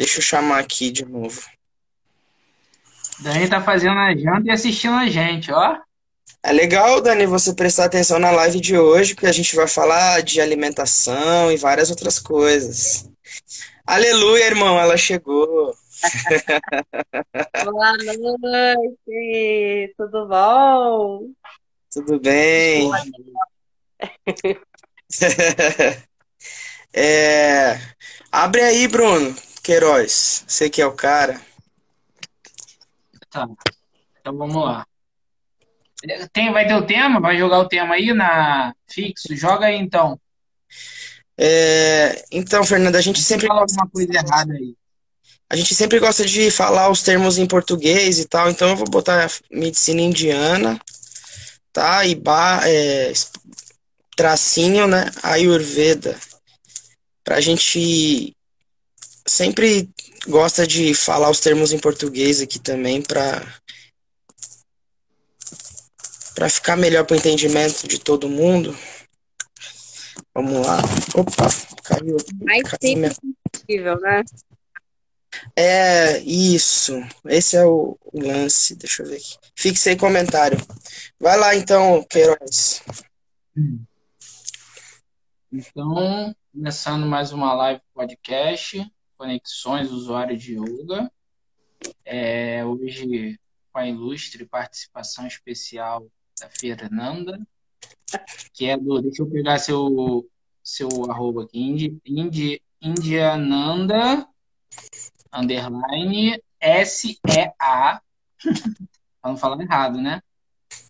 Deixa eu chamar aqui de novo. Dani tá fazendo a janta e assistindo a gente, ó. É legal, Dani, você prestar atenção na live de hoje, porque a gente vai falar de alimentação e várias outras coisas. Aleluia, irmão, ela chegou. Boa noite, tudo bom? Tudo bem? É, abre aí, Bruno Queiroz. Você que é o cara. Tá. Então vamos lá. Tem, vai ter o tema? Vai jogar o tema aí na fixo? Joga aí então. É, então, Fernanda, a gente sempre fala alguma coisa errada aí. A gente sempre gosta de falar os termos em português e tal, então eu vou botar medicina indiana, tá? E ba, é, tracinho, né? Ayurveda. Pra gente sempre gosta de falar os termos em português aqui também para para ficar melhor para o entendimento de todo mundo. Vamos lá. Opa, caiu. Mais caiu minha... possível, né? É, isso. Esse é o, o lance. Deixa eu ver aqui. Fixei comentário. Vai lá então, Queiroz. Então, começando mais uma live podcast, Conexões Usuário de Yoga. É, hoje com a ilustre participação especial da Fernanda, que é do. Deixa eu pegar seu, seu arroba aqui, Indi, Indi, Indiananda, underline, S-E-A, para não falar errado, né?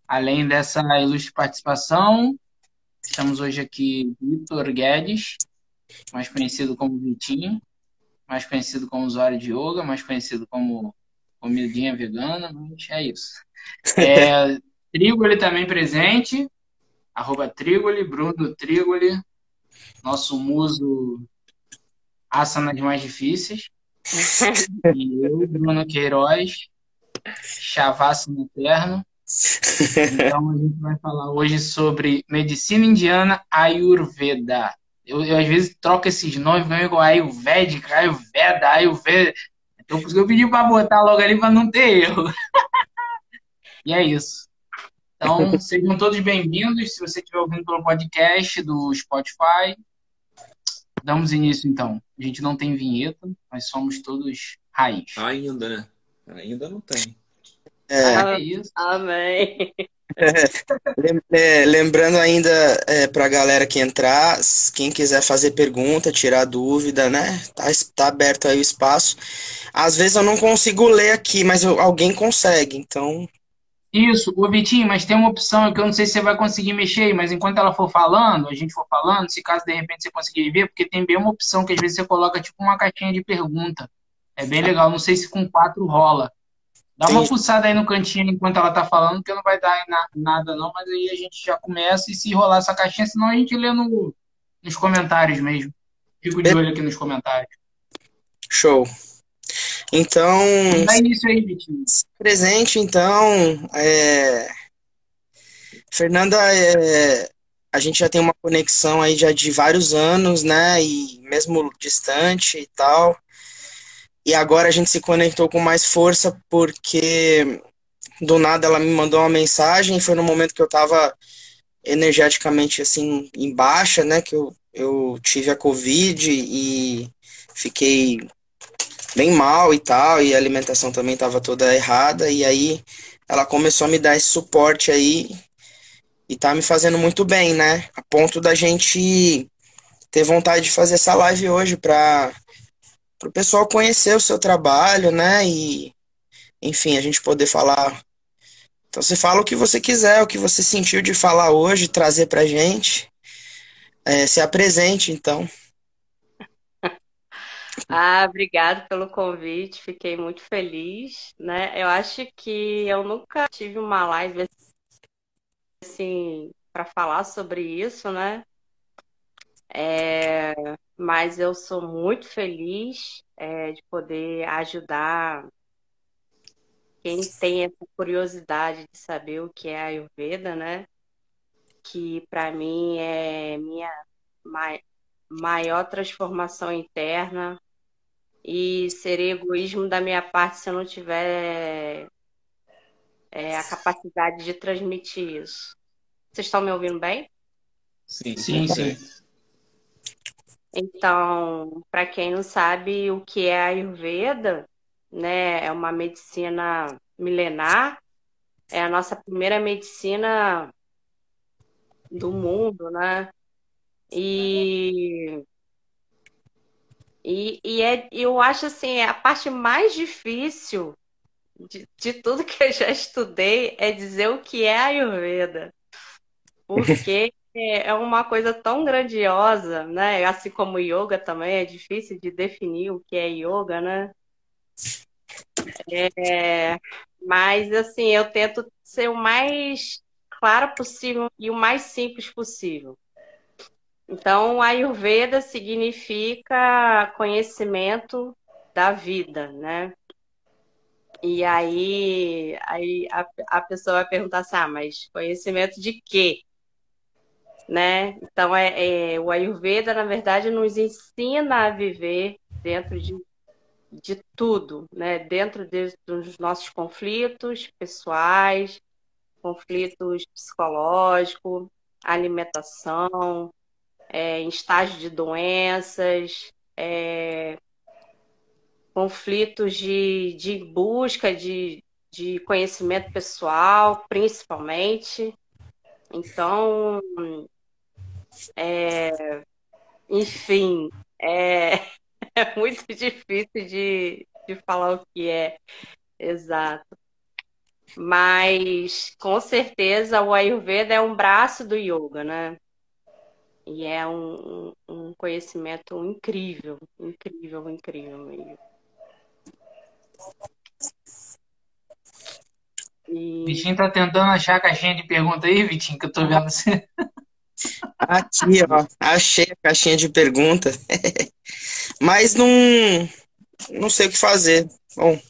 Além dessa ilustre participação, estamos hoje aqui Vitor Guedes, mais conhecido como Vitinho, mais conhecido como usuário de yoga, mais conhecido como comidinha vegana, mas é isso. É, Trigoli também presente, arroba Trigoli, Bruno Trigoli, nosso muso asanas mais difíceis. e eu, Bruno Queiroz, Chavasana Eterno. Então a gente vai falar hoje sobre medicina indiana Ayurveda. Eu, eu às vezes troco esses nomes, ganho igual Ayurvédica, Ayurveda, Ayurveda. Então por isso que eu pedi para botar logo ali para não ter erro. e é isso. Então sejam todos bem-vindos. Se você estiver ouvindo pelo podcast do Spotify, damos início então. A gente não tem vinheta, mas somos todos raiz. Ainda, né? Ainda não tem. É, Ah, é isso. Amém. É, lembrando ainda é, para a galera que entrar, quem quiser fazer pergunta, tirar dúvida, né? Tá, tá aberto aí o espaço. Às vezes eu não consigo ler aqui, mas eu- alguém consegue, então. Isso, ô Vitinho, mas tem uma opção que eu não sei se você vai conseguir mexer, mas enquanto ela for falando, a gente for falando, se caso de repente você conseguir ver, porque tem bem uma opção que às vezes você coloca tipo uma caixinha de pergunta. É bem legal, não sei se com quatro rola. Dá uma fuçada aí no cantinho enquanto ela tá falando, que não vai dar na- nada não, mas aí a gente já começa e se rolar essa caixinha, senão a gente lê no, nos comentários mesmo. Fico de olho aqui nos comentários. Show. Então, Dá início aí, Vitinho. presente, então, é, Fernanda, é, a gente já tem uma conexão aí já de vários anos, né? E mesmo distante e tal. E agora a gente se conectou com mais força porque do nada ela me mandou uma mensagem foi no momento que eu tava energeticamente assim em baixa, né? Que eu, eu tive a Covid e fiquei bem mal e tal, e a alimentação também estava toda errada, e aí ela começou a me dar esse suporte aí e tá me fazendo muito bem, né? A ponto da gente ter vontade de fazer essa live hoje para o pessoal conhecer o seu trabalho, né? E enfim, a gente poder falar. Então você fala o que você quiser, o que você sentiu de falar hoje, trazer pra gente. É, se apresente, então. Ah, obrigado pelo convite, fiquei muito feliz, né? Eu acho que eu nunca tive uma live assim para falar sobre isso, né? É, mas eu sou muito feliz é, de poder ajudar quem tem essa curiosidade de saber o que é Ayurveda, né? Que para mim é minha mai- maior transformação interna e seria egoísmo da minha parte se eu não tiver é, a capacidade de transmitir isso. Vocês estão me ouvindo bem? Sim, Sim, sim. Então, para quem não sabe o que é a Ayurveda, né, é uma medicina milenar, é a nossa primeira medicina do mundo, né? E, e, e é, eu acho assim, a parte mais difícil de, de tudo que eu já estudei é dizer o que é Ayurveda. Porque é uma coisa tão grandiosa, né? Assim como yoga também é difícil de definir o que é yoga, né? É, mas assim, eu tento ser o mais claro possível e o mais simples possível. Então, Ayurveda significa conhecimento da vida, né? E aí, aí a, a pessoa vai perguntar assim, ah, mas conhecimento de quê? Né? Então, é, é, o Ayurveda, na verdade, nos ensina a viver dentro de, de tudo, né? Dentro de, dos nossos conflitos pessoais, conflitos psicológicos, alimentação, é, estágio de doenças, é, conflitos de, de busca de, de conhecimento pessoal, principalmente. Então, é, enfim, é, é muito difícil de, de falar o que é exato. Mas, com certeza, o Ayurveda é um braço do yoga, né? E é um, um conhecimento incrível, incrível, incrível. E... Vitinho tá tentando achar a caixinha de pergunta aí, Vitinho, que eu tô vendo você. Aqui, ó. Achei a caixinha de pergunta. Mas não, não sei o que fazer. Bom.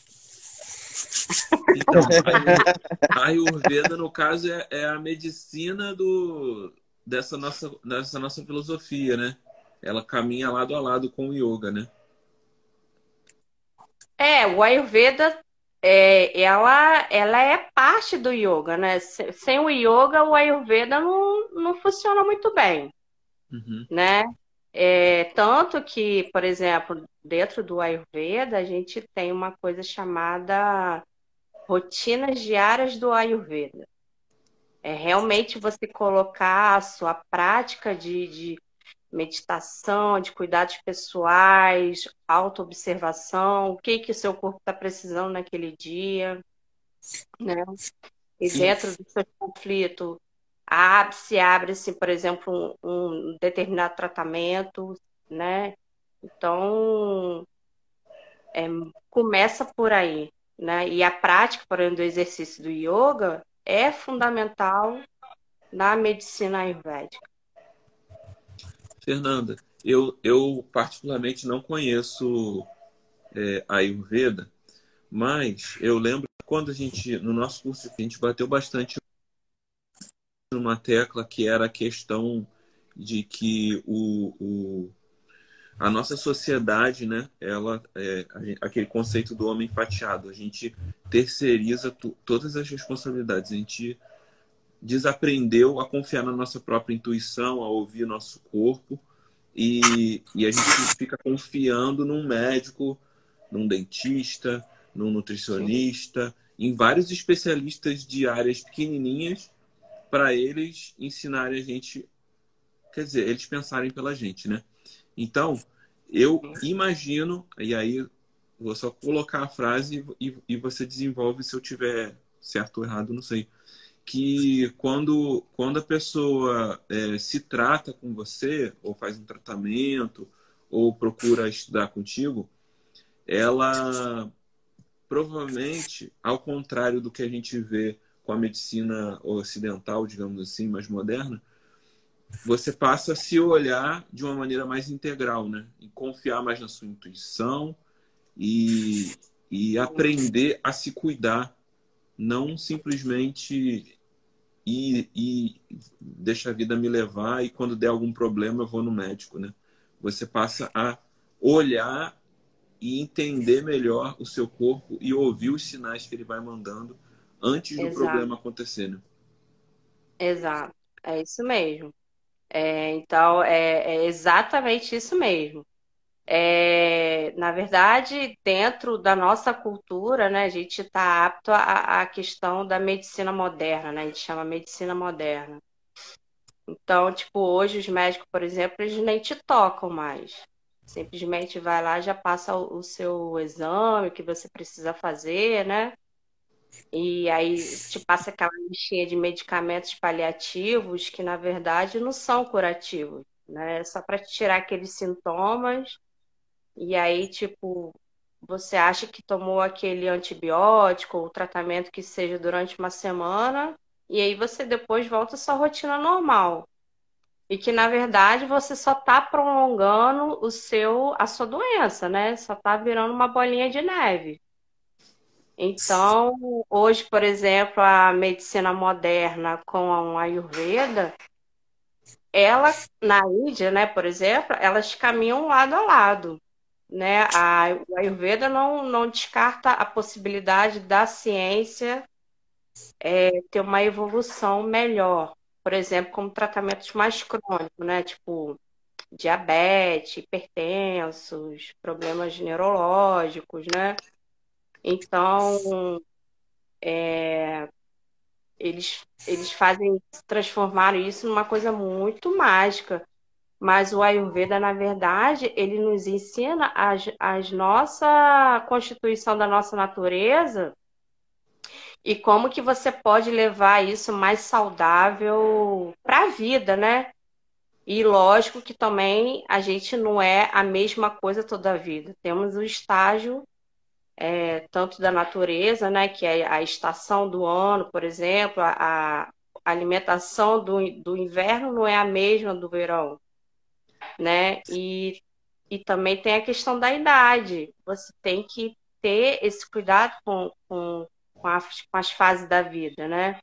Então, a Ayurveda, no caso, é, é, a medicina do, dessa, nossa, dessa nossa filosofia, né? Ela caminha lado a lado com o yoga, né? É, o Ayurveda, é, ela, ela é parte do yoga, né? Sem o yoga, o Ayurveda não, não funciona muito bem, uhum. né? É, tanto que, por exemplo, dentro do Ayurveda, a gente tem uma coisa chamada rotinas diárias do Ayurveda. É realmente você colocar a sua prática de, de meditação, de cuidados pessoais, autoobservação, o que que o seu corpo está precisando naquele dia, né? E dentro do seu conflito, abre, se abre-se, por exemplo, um, um, determinado tratamento, né? Então, é, começa por aí, né? E a prática, por exemplo, do exercício do yoga é fundamental na medicina ayurvédica. Fernanda, eu, eu particularmente não conheço é, a Ayurveda, mas eu lembro que quando a gente, no nosso curso, a gente bateu bastante numa tecla que era a questão de que o, o a nossa sociedade, né, ela, é, aquele conceito do homem fatiado, a gente terceiriza todas as responsabilidades, a gente desaprendeu a confiar na nossa própria intuição, a ouvir nosso corpo e, e a gente fica confiando num médico, num dentista, num nutricionista, em vários especialistas de áreas pequenininhas para eles ensinarem a gente, quer dizer, eles pensarem pela gente, né? Então, eu imagino, e aí vou só colocar a frase e, e você desenvolve se eu tiver certo ou errado, não sei que quando, quando a pessoa é, se trata com você, ou faz um tratamento, ou procura estudar contigo, ela provavelmente, ao contrário do que a gente vê com a medicina ocidental, digamos assim, mais moderna, você passa a se olhar de uma maneira mais integral, né? E confiar mais na sua intuição e, e aprender a se cuidar, não simplesmente e, e deixa a vida me levar e quando der algum problema eu vou no médico, né? Você passa a olhar e entender melhor o seu corpo e ouvir os sinais que ele vai mandando antes do Exato. problema acontecer. Né? Exato, é isso mesmo. É, então, é, é exatamente isso mesmo. É, na verdade, dentro da nossa cultura, né, a gente está apto à, à questão da medicina moderna, né? A gente chama medicina moderna. Então, tipo, hoje os médicos, por exemplo, eles nem te tocam mais. Simplesmente vai lá, já passa o, o seu exame que você precisa fazer, né? E aí te passa aquela listinha de medicamentos paliativos que, na verdade, não são curativos, né? É só para tirar aqueles sintomas. E aí, tipo, você acha que tomou aquele antibiótico ou tratamento que seja durante uma semana, e aí você depois volta à sua rotina normal. E que, na verdade, você só está prolongando o seu, a sua doença, né? Só está virando uma bolinha de neve. Então, hoje, por exemplo, a medicina moderna com a Ayurveda, ela, na Índia, né, por exemplo, elas caminham lado a lado. Né? A, o Ayurveda não, não descarta a possibilidade da ciência é, ter uma evolução melhor. Por exemplo, como tratamentos mais crônicos, né? Tipo diabetes, hipertensos, problemas neurológicos, né? Então, é, eles, eles fazem, transformaram isso numa coisa muito mágica. Mas o Ayurveda, na verdade, ele nos ensina as, as nossa constituição da nossa natureza e como que você pode levar isso mais saudável para a vida, né? E lógico que também a gente não é a mesma coisa toda a vida. Temos o estágio é, tanto da natureza, né, que é a estação do ano, por exemplo, a, a alimentação do, do inverno não é a mesma do verão, né? E, e também tem a questão da idade. Você tem que ter esse cuidado com, com, com, as, com as fases da vida, né?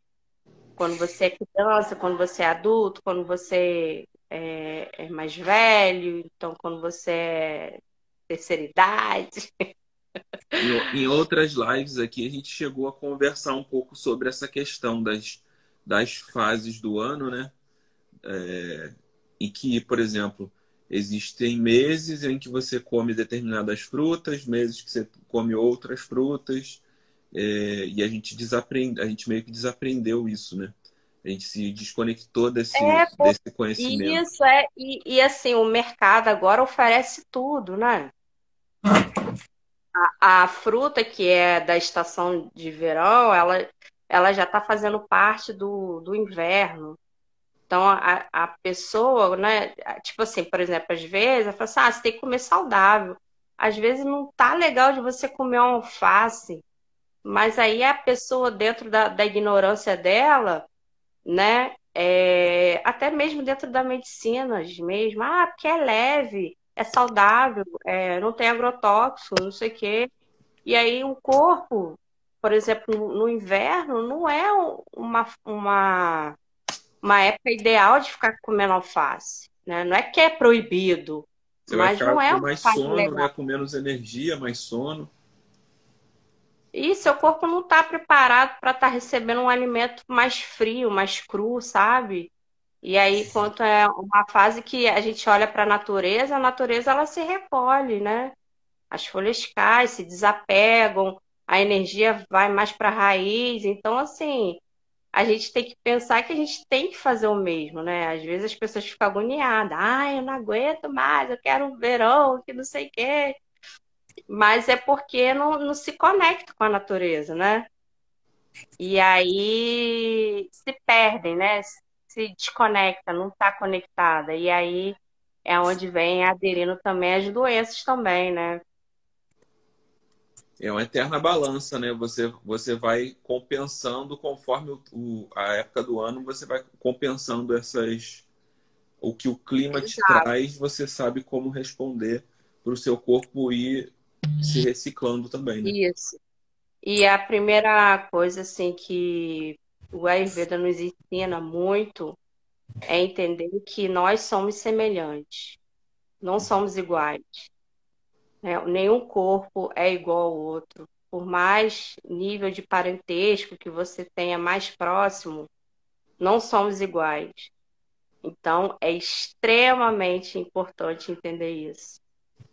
Quando você é criança, quando você é adulto, quando você é, é mais velho, então quando você é terceira idade. Em, em, outras lives aqui, a gente chegou a conversar um pouco sobre essa questão das, das fases do ano, né? É, em que, por exemplo, existem meses em que você come determinadas frutas, meses que você come outras frutas, é, e a gente desaprende, a gente meio que desaprendeu isso, né? A gente se desconectou desse, é, desse conhecimento. Isso é, e, e assim, o mercado agora oferece tudo, né? A, a fruta que é da estação de verão, ela, ela já está fazendo parte do, do inverno. Então, a, a pessoa, né? Tipo assim, por exemplo, às vezes, ela fala assim, ah, você tem que comer saudável. Às vezes não tá legal de você comer um alface, mas aí a pessoa, dentro da, da ignorância dela, né? É, até mesmo dentro da medicina mesmo, ah, porque é leve, é saudável, é, não tem agrotóxico, não sei o quê. E aí o corpo, por exemplo, no, no inverno, não é uma, uma, uma época ideal de ficar comendo alface. Né? Não é que é proibido, Você mas não é com mais sono, legal. né? com menos energia, mais sono. E seu corpo não está preparado para estar tá recebendo um alimento mais frio, mais cru, sabe? E aí, quanto é uma fase que a gente olha para a natureza, a natureza ela se recolhe, né? As folhas caem, se desapegam, a energia vai mais para a raiz. Então, assim, a gente tem que pensar que a gente tem que fazer o mesmo, né? Às vezes as pessoas ficam agoniadas. Ah, eu não aguento mais, eu quero um verão, que não sei o quê. Mas é porque não, não se conecta com a natureza, né? E aí se perdem, né? Se desconecta, não está conectada. E aí é onde vem aderindo também as doenças também, né? É uma eterna balança, né? Você, você vai compensando conforme o, o, a época do ano, você vai compensando essas. O que o clima te Exato. traz, você sabe como responder para o seu corpo ir se reciclando também, né? Isso. E a primeira coisa assim que o Ayurveda nos ensina muito é entender que nós somos semelhantes, não somos iguais. Né? Nenhum corpo é igual ao outro. Por mais nível de parentesco que você tenha mais próximo, não somos iguais. Então, é extremamente importante entender isso.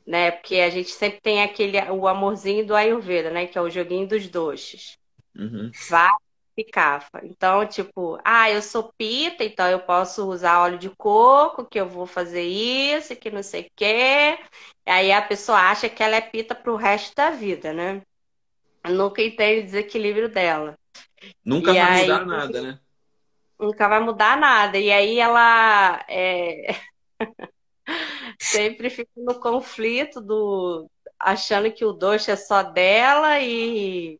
Né? Porque a gente sempre tem aquele o amorzinho do Ayurveda, né? Que é o joguinho dos doces. Uhum. Vai picafa. Então, tipo, ah, eu sou pita, então eu posso usar óleo de coco, que eu vou fazer isso, que não sei o quê. Aí a pessoa acha que ela é pita pro resto da vida, né? Nunca entende o desequilíbrio dela. Nunca E vai aí- mudar nada, né? nunca vai mudar nada. E aí ela é, sempre fica no conflito do achando que o doce é só dela e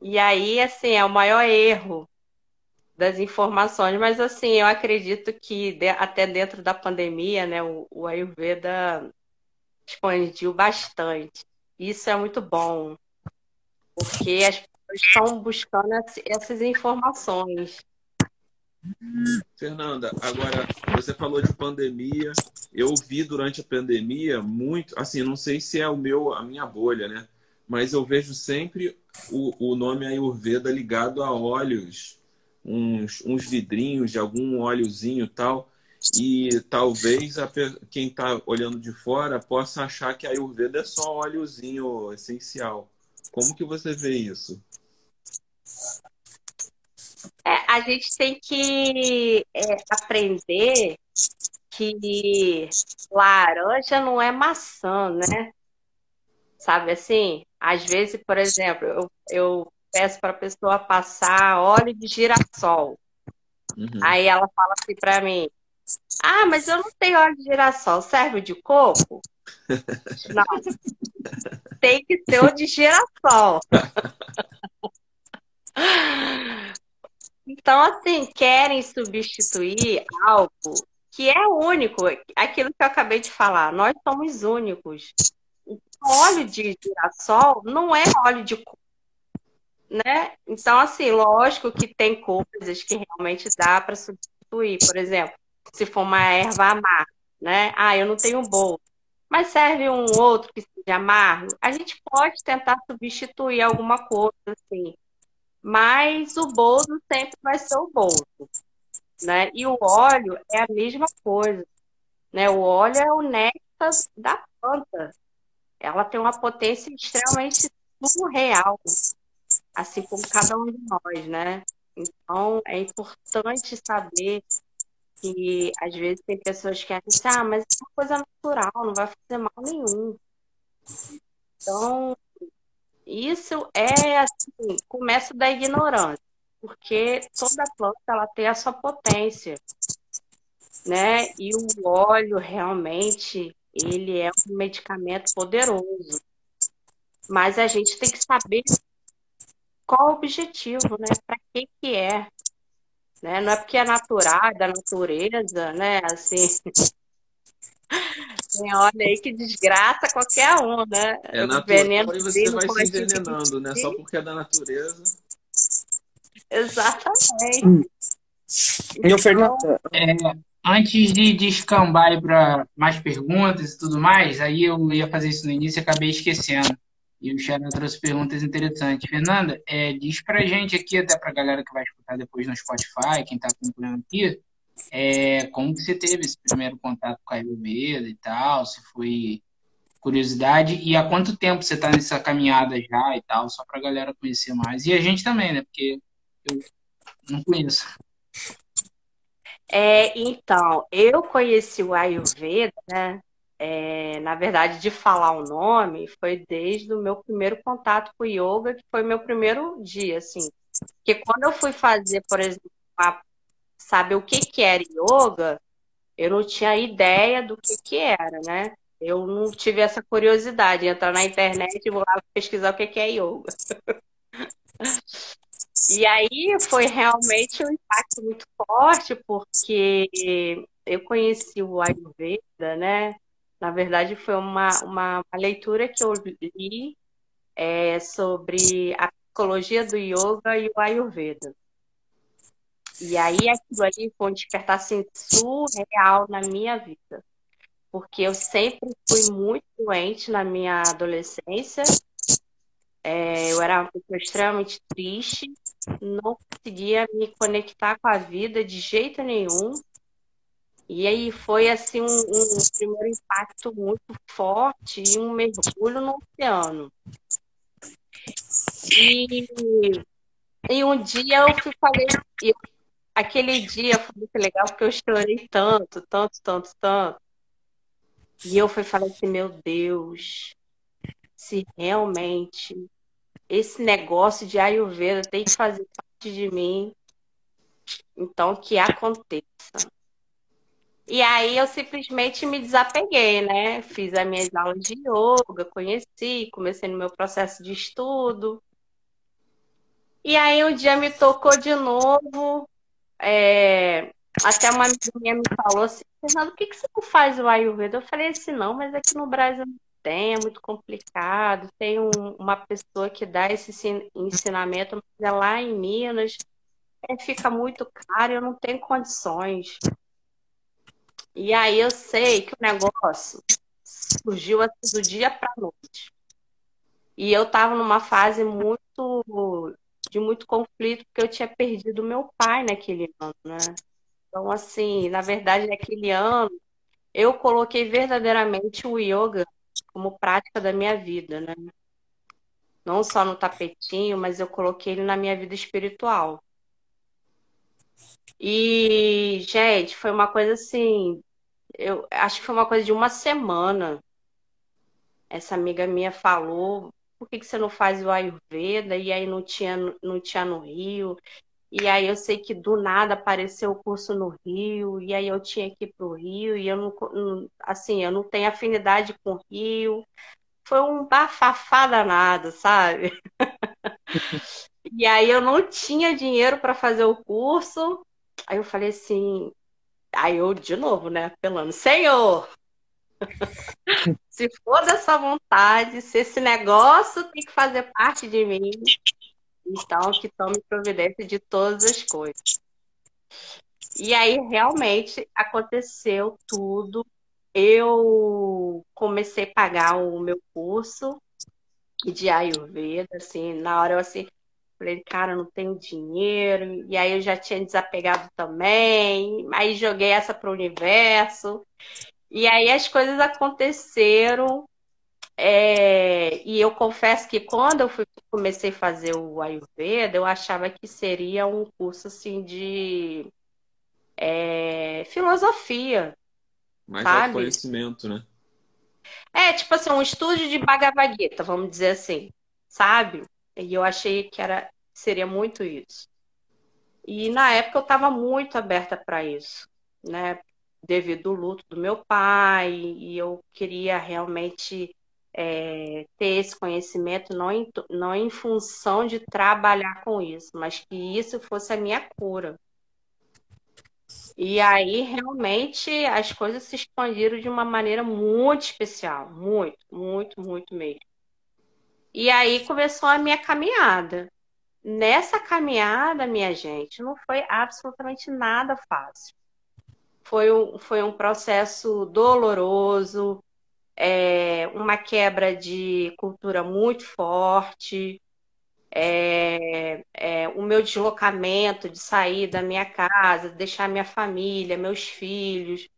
e aí assim é o maior erro das informações. Mas assim eu acredito que de- até dentro da pandemia, né, o, o Ayurveda expandiu bastante. Isso é muito bom, porque as pessoas estão buscando ess- essas informações. Fernanda, agora você falou de pandemia. Eu vi durante a pandemia muito, assim, não sei se é o meu, a minha bolha, né? Mas eu vejo sempre o, o nome Ayurveda ligado a óleos, uns, uns vidrinhos de algum óleozinho tal. E talvez a quem está olhando de fora possa achar que a Ayurveda é só óleozinho essencial. Como que você vê isso? É, a gente tem que é, aprender que laranja não é maçã, né? Sabe assim? Às vezes, por exemplo, eu, eu peço para a pessoa passar óleo de girassol. Uhum. Aí ela fala assim para mim: Ah, mas eu não tenho óleo de girassol, serve de coco? Não. Tem que ser o de girassol. Então, assim, querem substituir algo que é único. Aquilo que eu acabei de falar, nós somos únicos. O óleo de girassol não é óleo de coco, né? Então, assim, lógico que tem coisas que realmente dá para substituir. Por exemplo, se for uma erva amarga, né? Ah, eu não tenho bolo. Mas serve um outro que seja amargo. A gente pode tentar substituir alguma coisa, assim. Mas o boldo sempre vai ser o boldo, né? E o óleo é a mesma coisa, né? O óleo é o néctar da planta. Ela tem uma potência extremamente surreal, assim como cada um de nós, né? Então, é importante saber que às vezes tem pessoas que acham assim, ah, mas é uma coisa natural, não vai fazer mal nenhum. Então, isso é assim, começo da ignorância, porque toda planta ela tem a sua potência, né? E o óleo realmente ele é um medicamento poderoso. Mas a gente tem que saber qual o objetivo, né? Para que que é? Né? Não é porque é natural, é da natureza, né? Assim, tem óleo aí que desgraça qualquer um, né? É O natural veneno e você vai se envenenando, né? Só porque é da natureza. Exatamente. Meu Fernando, É, antes de descambar para mais perguntas e tudo mais, aí eu ia fazer isso no início e acabei esquecendo. E o Sharon trouxe perguntas interessantes. Fernanda, é, diz pra gente aqui, até pra galera que vai escutar depois no Spotify, quem tá acompanhando aqui, é, como que você teve esse primeiro contato com a Ayurveda e tal, se foi curiosidade, e há quanto tempo você tá nessa caminhada já e tal, só pra galera conhecer mais. E a gente também, né? Porque eu não conheço. É, então, eu conheci o Ayurveda, né? É, na verdade, de falar o nome, foi desde o meu primeiro contato com o yoga, que foi meu primeiro dia, assim. Porque quando eu fui fazer, por exemplo, a- saber o que que era yoga, eu não tinha ideia do que que era, né? Eu não tive essa curiosidade, de entrar na internet e vou lá pesquisar o que que é yoga. E aí foi realmente um impacto muito forte, porque eu conheci o Ayurveda, né? Na verdade, foi uma, uma, uma leitura que eu li é, sobre a psicologia do yoga e o Ayurveda. E aí aquilo ali foi um despertar assim, surreal na minha vida. porque eu sempre fui muito doente na minha adolescência. É, eu era uma pessoa extremamente triste, não conseguia me conectar com a vida de jeito nenhum. E aí foi assim um, um primeiro impacto muito forte e um mergulho no oceano. E, e um dia eu fui falei, aquele dia foi muito legal porque eu chorei tanto, tanto, tanto, tanto. E eu fui falar assim, meu Deus, se realmente esse negócio de Ayurveda tem que fazer parte de mim, então que aconteça. E aí eu simplesmente me desapeguei, né? Fiz as minhas aulas de yoga, conheci, comecei no meu processo de estudo. E aí um dia me tocou de novo. É... Até uma amiga minha me falou assim, Fernando, por que, que você não faz o Ayurveda? Eu falei assim, não, mas aqui no Brasil não tem, é muito complicado. Tem um, uma pessoa que dá esse ensinamento, mas é lá em Minas, é, fica muito caro, eu não tenho condições. E aí eu sei que o negócio surgiu assim do dia para noite. E eu estava numa fase muito de muito conflito, porque eu tinha perdido meu pai naquele ano, né? Então, assim, na verdade, naquele ano, eu coloquei verdadeiramente o yoga como prática da minha vida, né? Não só no tapetinho, mas eu coloquei ele na minha vida espiritual. E, gente, foi uma coisa assim eu acho que foi uma coisa de uma semana. Essa amiga minha falou, por que, que você não faz o Ayurveda? E aí não tinha, não tinha no Rio. E aí eu sei que do nada apareceu o curso no Rio, e aí eu tinha que ir para o Rio, e eu não, assim, eu não tenho afinidade com o Rio. Foi um bafafá danado, sabe? e aí eu não tinha dinheiro para fazer o curso. Aí eu falei assim, Aí eu, de novo, né, apelando, Senhor, se for dessa vontade, se esse negócio tem que fazer parte de mim, então que tome providência de todas as coisas. E aí realmente aconteceu tudo. Eu comecei a pagar o meu curso de Ayurveda, assim, na hora eu assim, Falei, cara, não tenho dinheiro. E aí eu já tinha desapegado também. Aí joguei essa para o universo. E aí as coisas aconteceram. É... E eu confesso que quando eu fui, comecei a fazer o Ayurveda, eu achava que seria um curso assim de é... filosofia. Mais sabe? conhecimento, né? É, tipo assim, um estúdio de Bhagavad Gita, vamos dizer assim, sabe? E eu achei que era seria muito isso. E na época eu estava muito aberta para isso, né? Devido ao luto do meu pai, e eu queria realmente é, ter esse conhecimento, não em, não em função de trabalhar com isso, mas que isso fosse a minha cura. E aí, realmente, as coisas se expandiram de uma maneira muito especial. Muito, muito, muito mesmo. E aí começou a minha caminhada. Nessa caminhada, minha gente, não foi absolutamente nada fácil. Foi um, foi um processo doloroso, é, uma quebra de cultura muito forte, é, é, o meu deslocamento de sair da minha casa, deixar minha família, meus filhos,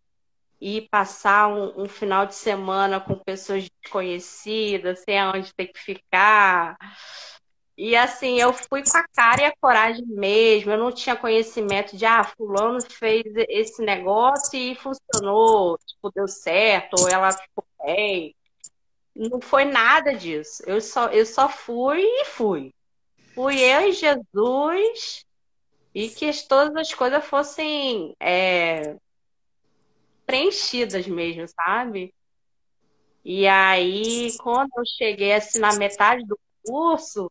e passar um, um, final de semana com pessoas desconhecidas, sem aonde ter que ficar. E assim, eu fui com a cara e a coragem mesmo. Eu não tinha conhecimento de, ah, fulano fez esse negócio e funcionou, tipo, deu certo, ou ela ficou Não foi nada disso. Eu só, eu só fui e fui. Fui eu e Jesus e que todas as coisas fossem é, preenchidas mesmo, sabe? E aí, quando eu cheguei assim na metade do curso,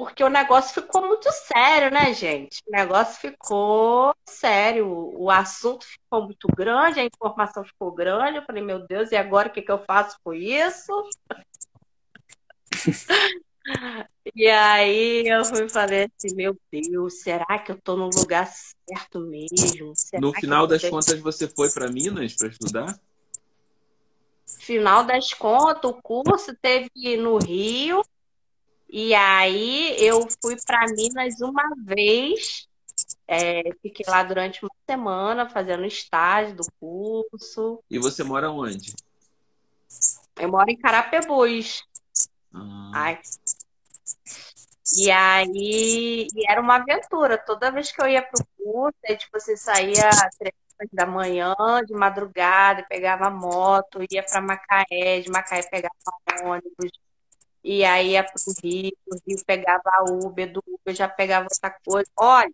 porque o negócio ficou muito sério, né, gente? O negócio ficou sério, o assunto ficou muito grande, a informação ficou grande. Eu falei, meu Deus, e agora o que, que eu faço com isso? E aí eu fui falei assim, meu Deus, será que eu estou no lugar certo mesmo? Será no final das contas, você foi para Minas para estudar? final das contas, o curso teve no Rio, e aí eu fui para Minas uma vez, é, fiquei lá durante uma semana fazendo estágio do curso. E você mora onde? Eu moro em Carapebus. Ah. Ai. E aí e era uma aventura. Toda vez que eu ia pro curso, aí, tipo, você saía três da manhã, de madrugada, pegava moto, ia para Macaé, de Macaé pegava ônibus, e aí ia pro Rio, do Rio pegava Uber, do Uber já pegava outra coisa. Olha,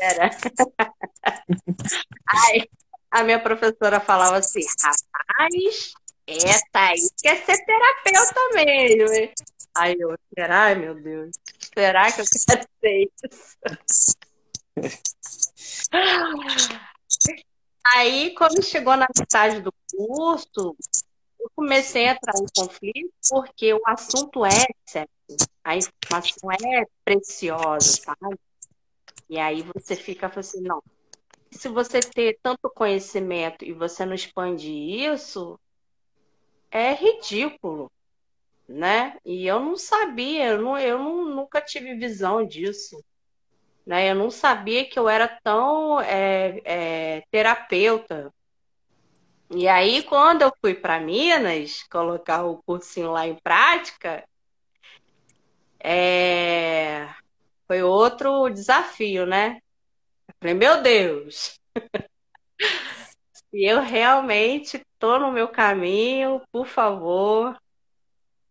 era. aí a minha professora falava assim, rapaz, essa aí quer ser terapeuta mesmo. Aí eu, será, meu Deus? Será que eu quero ser isso? Aí, quando chegou na metade do curso, eu comecei a entrar em conflito porque o assunto é sério, a informação é preciosa, sabe? E aí você fica assim, não. Se você ter tanto conhecimento e você não expande isso, é ridículo, né? E eu não sabia, eu, não, eu não, nunca tive visão disso. Né? Eu não sabia que eu era tão é, é, terapeuta. E aí, quando eu fui para Minas colocar o cursinho lá em prática, é... foi outro desafio, né? Eu falei, meu Deus, se eu realmente estou no meu caminho, por favor,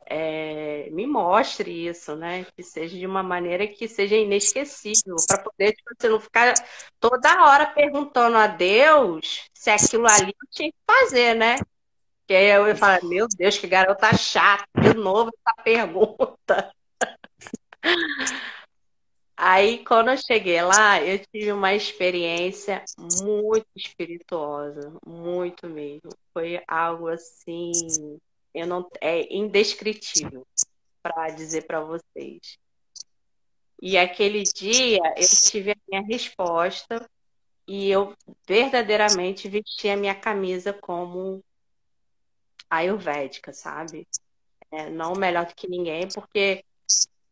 é, me mostre isso, né? Que seja de uma maneira que seja inesquecível, para poder tipo, você não ficar toda hora perguntando a Deus se aquilo ali eu tinha que fazer, né? Que aí eu ia falar, meu Deus, que garota chata, de novo essa pergunta. Aí, quando eu cheguei lá, eu tive uma experiência muito espirituosa, muito mesmo. Foi algo assim eu não é indescritível para dizer para vocês. E aquele dia eu tive a minha resposta e eu verdadeiramente vesti a minha camisa como ayurvédica, sabe? É, não melhor do que ninguém, porque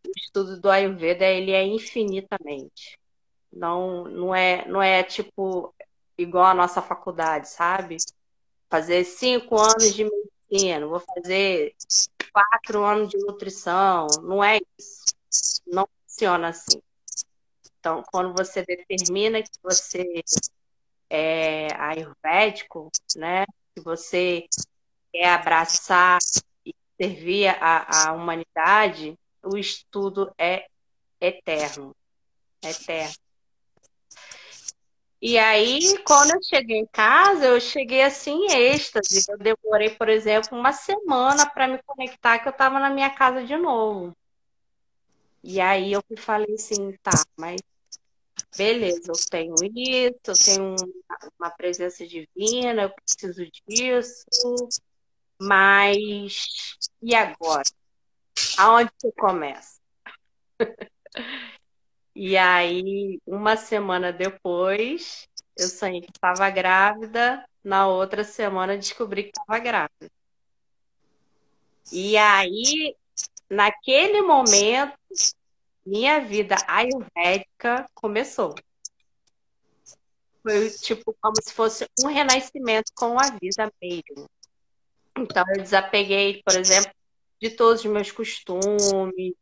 o estudo do Ayurveda ele é infinitamente. Não, não é, não é tipo igual a nossa faculdade, sabe? Fazer cinco anos de medicina, vou fazer quatro anos de nutrição. Não é isso. Não funciona assim. Então, quando você determina que você é ayurvédico, né? Que você quer abraçar e servir a, a humanidade, o estudo é eterno. Eterno. E aí, quando eu cheguei em casa, eu cheguei assim em êxtase. Eu demorei, por exemplo, uma semana para me conectar, que eu estava na minha casa de novo. E aí eu falei assim, tá, mas beleza, eu tenho isso, eu tenho uma presença divina, eu preciso disso, mas e agora? Aonde você começa? E aí, uma semana depois, eu sonhei que estava grávida. Na outra semana, descobri que estava grávida. E aí, naquele momento, minha vida ayurvédica começou. Foi tipo como se fosse um renascimento com a vida mesmo. Então, eu desapeguei, por exemplo, de todos os meus costumes,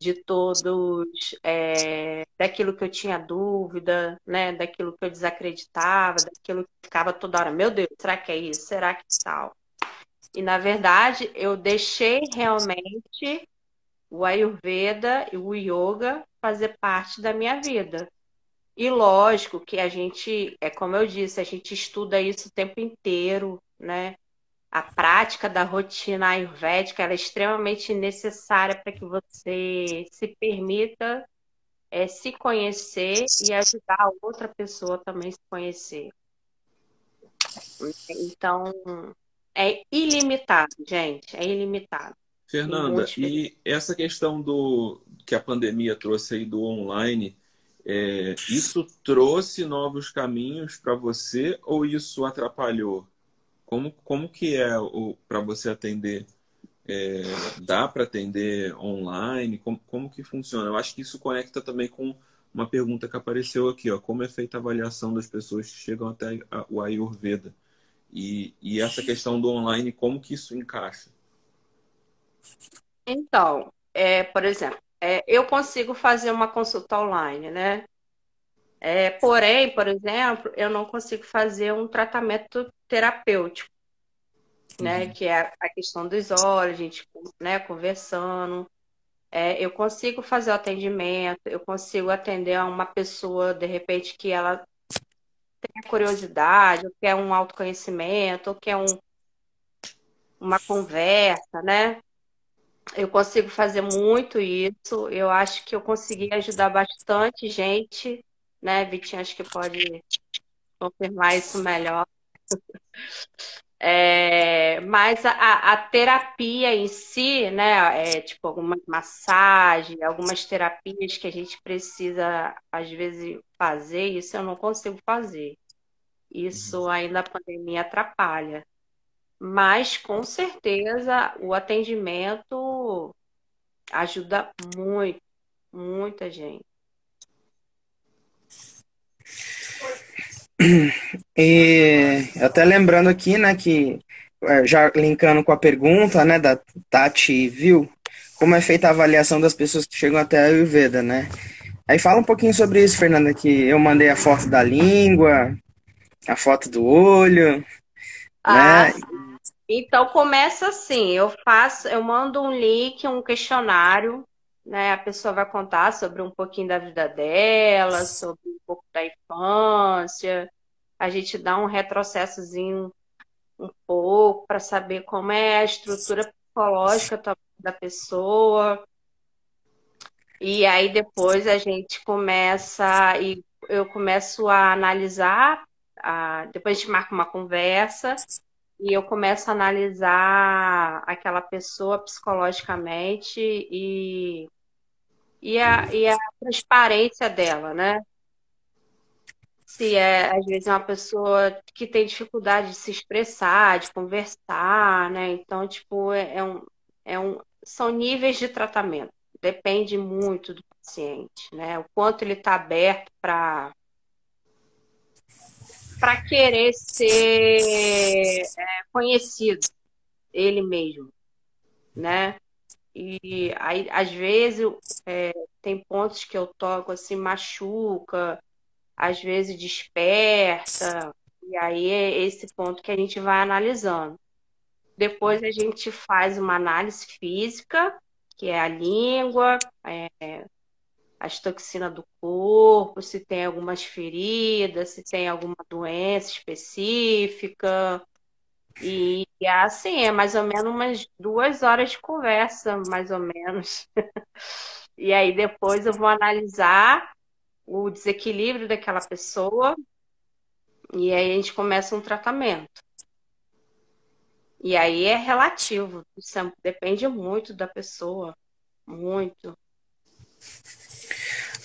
de todos, é, daquilo que eu tinha dúvida, né, daquilo que eu desacreditava, daquilo que ficava toda hora, meu Deus, será que é isso? Será que tal? E na verdade, eu deixei realmente o Ayurveda e o Yoga fazer parte da minha vida. E lógico que a gente, é como eu disse, a gente estuda isso o tempo inteiro, né? A prática da rotina ayurvédica é extremamente necessária para que você se permita é, se conhecer e ajudar a outra pessoa também a se conhecer. Então, é ilimitado, gente, é ilimitado. Fernanda, e essa questão do que a pandemia trouxe aí do online, é, isso trouxe novos caminhos para você ou isso atrapalhou? Como, como que é para você atender? É, dá para atender online? Como, como que funciona? Eu acho que isso conecta também com uma pergunta que apareceu aqui, ó, como é feita a avaliação das pessoas que chegam até o Ayurveda? E, e essa questão do online, como que isso encaixa? Então, é, por exemplo, é, eu consigo fazer uma consulta online, né? É, porém, por exemplo, eu não consigo fazer um tratamento terapêutico, né? Uhum. Que é a questão dos olhos, a gente né, conversando. É, eu consigo fazer o atendimento, eu consigo atender a uma pessoa, de repente, que ela tem curiosidade, ou quer um autoconhecimento, ou quer um, uma conversa, né? Eu consigo fazer muito isso. Eu acho que eu consegui ajudar bastante gente, né? Vitinho, acho que pode confirmar isso melhor. É, mas a, a, terapia em si, né, é, tipo algumas massagens, algumas terapias que a gente precisa, às vezes, fazer, isso eu não consigo fazer. Isso uhum. ainda a pandemia atrapalha. Mas, com certeza, o atendimento ajuda muito, muita gente. E até lembrando aqui, né, que é, já linkando com a pergunta, né, da Tati viu como é feita a avaliação das pessoas que chegam até a Ayurveda, né? Aí fala um pouquinho sobre isso, Fernanda, que eu mandei a foto da língua, a foto do olho, ah, né? Então começa assim, eu faço, eu mando um link, um questionário, né? A pessoa vai contar sobre um pouquinho da vida dela, sobre um pouco da infância. A gente dá um retrocessozinho um pouco para saber como é a estrutura psicológica da pessoa. E aí depois a gente começa e eu começo a analisar, a, depois a gente marca uma conversa e eu começo a analisar aquela pessoa psicologicamente e, e, a, e a transparência dela, né? Se é, às vezes, uma pessoa que tem dificuldade de se expressar, de conversar, né? Então, tipo, é, é um, é um, são níveis de tratamento. Depende muito do paciente, né? O quanto ele está aberto para para querer ser é, conhecido ele mesmo, né? E aí, às vezes, é, tem pontos que eu toco assim, machuca, às vezes desperta, e aí é esse ponto que a gente vai analisando. Depois a gente faz uma análise física, que é a língua, é, as toxinas do corpo, se tem algumas feridas, se tem alguma doença específica. E assim, é mais ou menos umas duas horas de conversa, mais ou menos. e aí depois eu vou analisar o desequilíbrio daquela pessoa e aí a gente começa um tratamento. E aí é relativo, depende muito da pessoa, muito.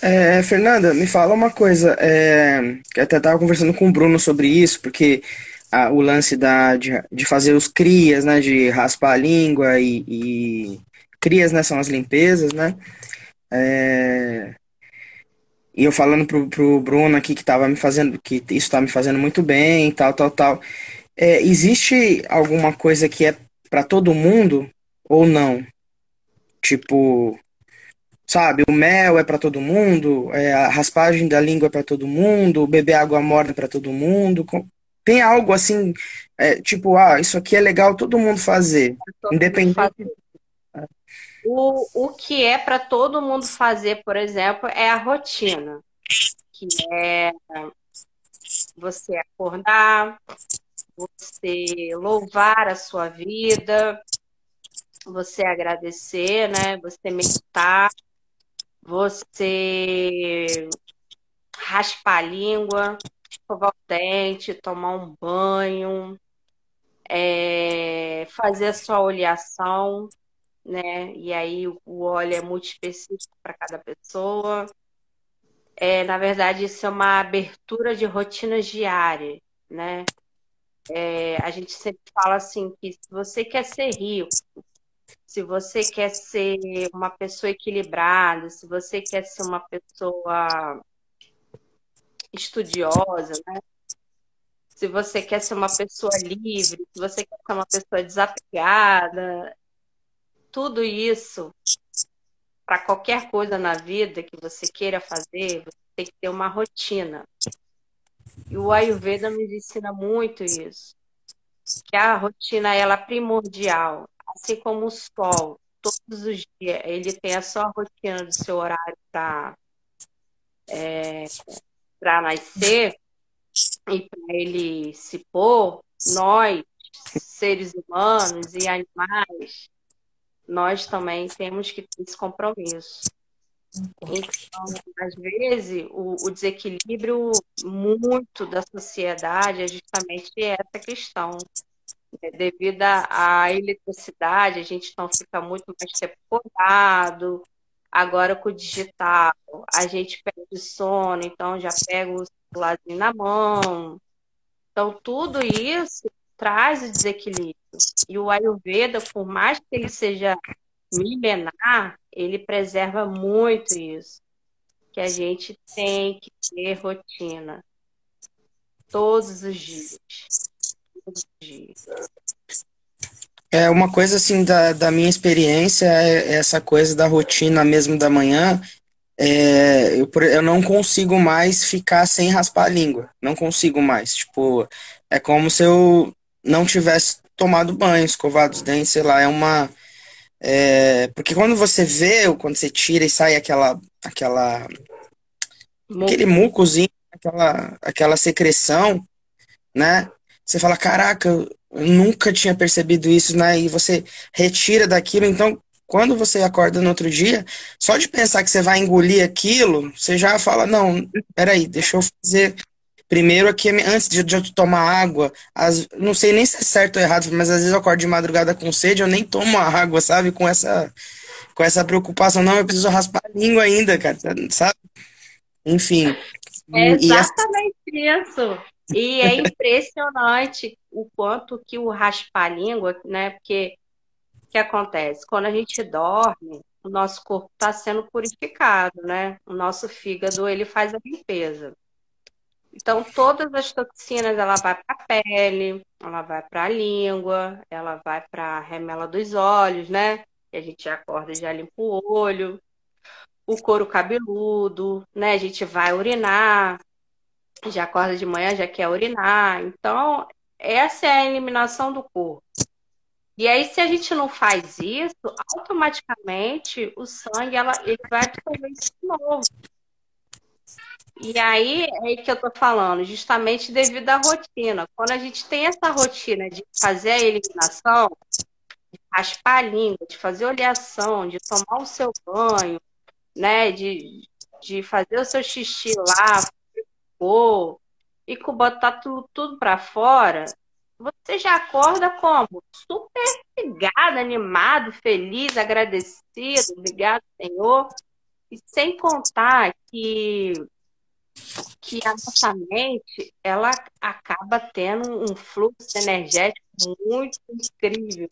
É, Fernanda, me fala uma coisa. É, eu até estava conversando com o Bruno sobre isso, porque a, o lance da, de, de, fazer os crias, né? De raspar a língua e, e crias, né? São as limpezas, né? É, e eu falando pro, pro Bruno aqui que tava me fazendo, que isso tá me fazendo muito bem, tal, tal, tal. É, existe alguma coisa que é para todo mundo ou não? Tipo, Sabe, o mel é para todo mundo, é, a raspagem da língua é para todo mundo, beber água morna é para todo mundo. Tem algo assim, é, tipo, ah, isso aqui é legal todo mundo fazer, todo independente. Mundo fazer. O, o que é para todo mundo fazer, por exemplo, é a rotina, que é você acordar, você louvar a sua vida, você agradecer, né? Você meditar, você raspar a língua, escovar o dente, tomar um banho, é, fazer a sua oleação, né? E aí o óleo é muito específico para cada pessoa. É, na verdade, isso é uma abertura de rotinas diárias, né? é, a gente sempre fala assim que se você quer ser rico, se você quer ser uma pessoa equilibrada, se você quer ser uma pessoa estudiosa, né? se você quer ser uma pessoa livre, se você quer ser uma pessoa desapegada, tudo isso, para qualquer coisa na vida que você queira fazer, você tem que ter uma rotina. E o Ayurveda nos ensina muito isso. Que a rotina ela é primordial, assim como o sol, todos os dias ele tem a sua rotina do seu horário para é, nascer e para ele se pôr, nós, seres humanos e animais, nós também temos que ter esse compromisso. Então, às vezes, o, o, desequilíbrio muito da sociedade é justamente essa questão. Né? Devido à eletricidade, a gente não fica muito mais tempo acordado. Agora, com o digital, a gente perde sono, então já pega o celularzinho na mão. Então, tudo isso traz o desequilíbrio. E o Ayurveda, por mais que ele seja milenar, ele preserva muito isso. Que a gente tem que ter rotina. Todos os dias. É uma coisa assim da, da minha experiência, é essa coisa da rotina mesmo da manhã. É, eu, eu não consigo mais ficar sem raspar a língua. Não consigo mais. Tipo, é como se eu não tivesse tomado banho, escovado os dentes, sei lá, é uma é, porque quando você vê, quando você tira e sai aquela, aquela aquele mucozinho, aquela, aquela secreção, né? Você fala, caraca, eu nunca tinha percebido isso, né? E você retira daquilo, então quando você acorda no outro dia, só de pensar que você vai engolir aquilo, você já fala, não, peraí, deixa eu fazer Primeiro aqui, antes de, eu tomar água, as, não sei nem se é certo ou errado, mas às vezes eu acordo de madrugada com sede, eu nem tomo água, sabe? Com essa, com essa preocupação, não, eu preciso raspar a língua ainda, cara, sabe? Enfim. É exatamente e isso. E é impressionante o quanto que o raspar a língua, né? Porque o que acontece? Quando a gente dorme, o nosso corpo está sendo purificado, né? O nosso fígado ele faz a limpeza. Então, todas as toxinas, ela vai para a pele, ela vai para a língua, ela vai para a remela dos olhos, né? Que a gente acorda e já limpa o olho, o couro cabeludo, né? A gente vai urinar, já acorda de manhã, já quer urinar. Então, essa é a eliminação do corpo. E aí, se a gente não faz isso, automaticamente o sangue ela, ele vai absorver isso de novo. E aí é que eu tô falando, justamente devido à rotina. Quando a gente tem essa rotina de fazer a eliminação, de raspar a língua, de fazer oleação, de tomar o seu banho, né, de, de fazer o seu xixi lá, pô, e botar tudo, tudo para fora, você já acorda como? Super ligado, animado, feliz, agradecido, obrigado, Senhor. E sem contar que que a nossa mente ela acaba tendo um fluxo energético muito incrível,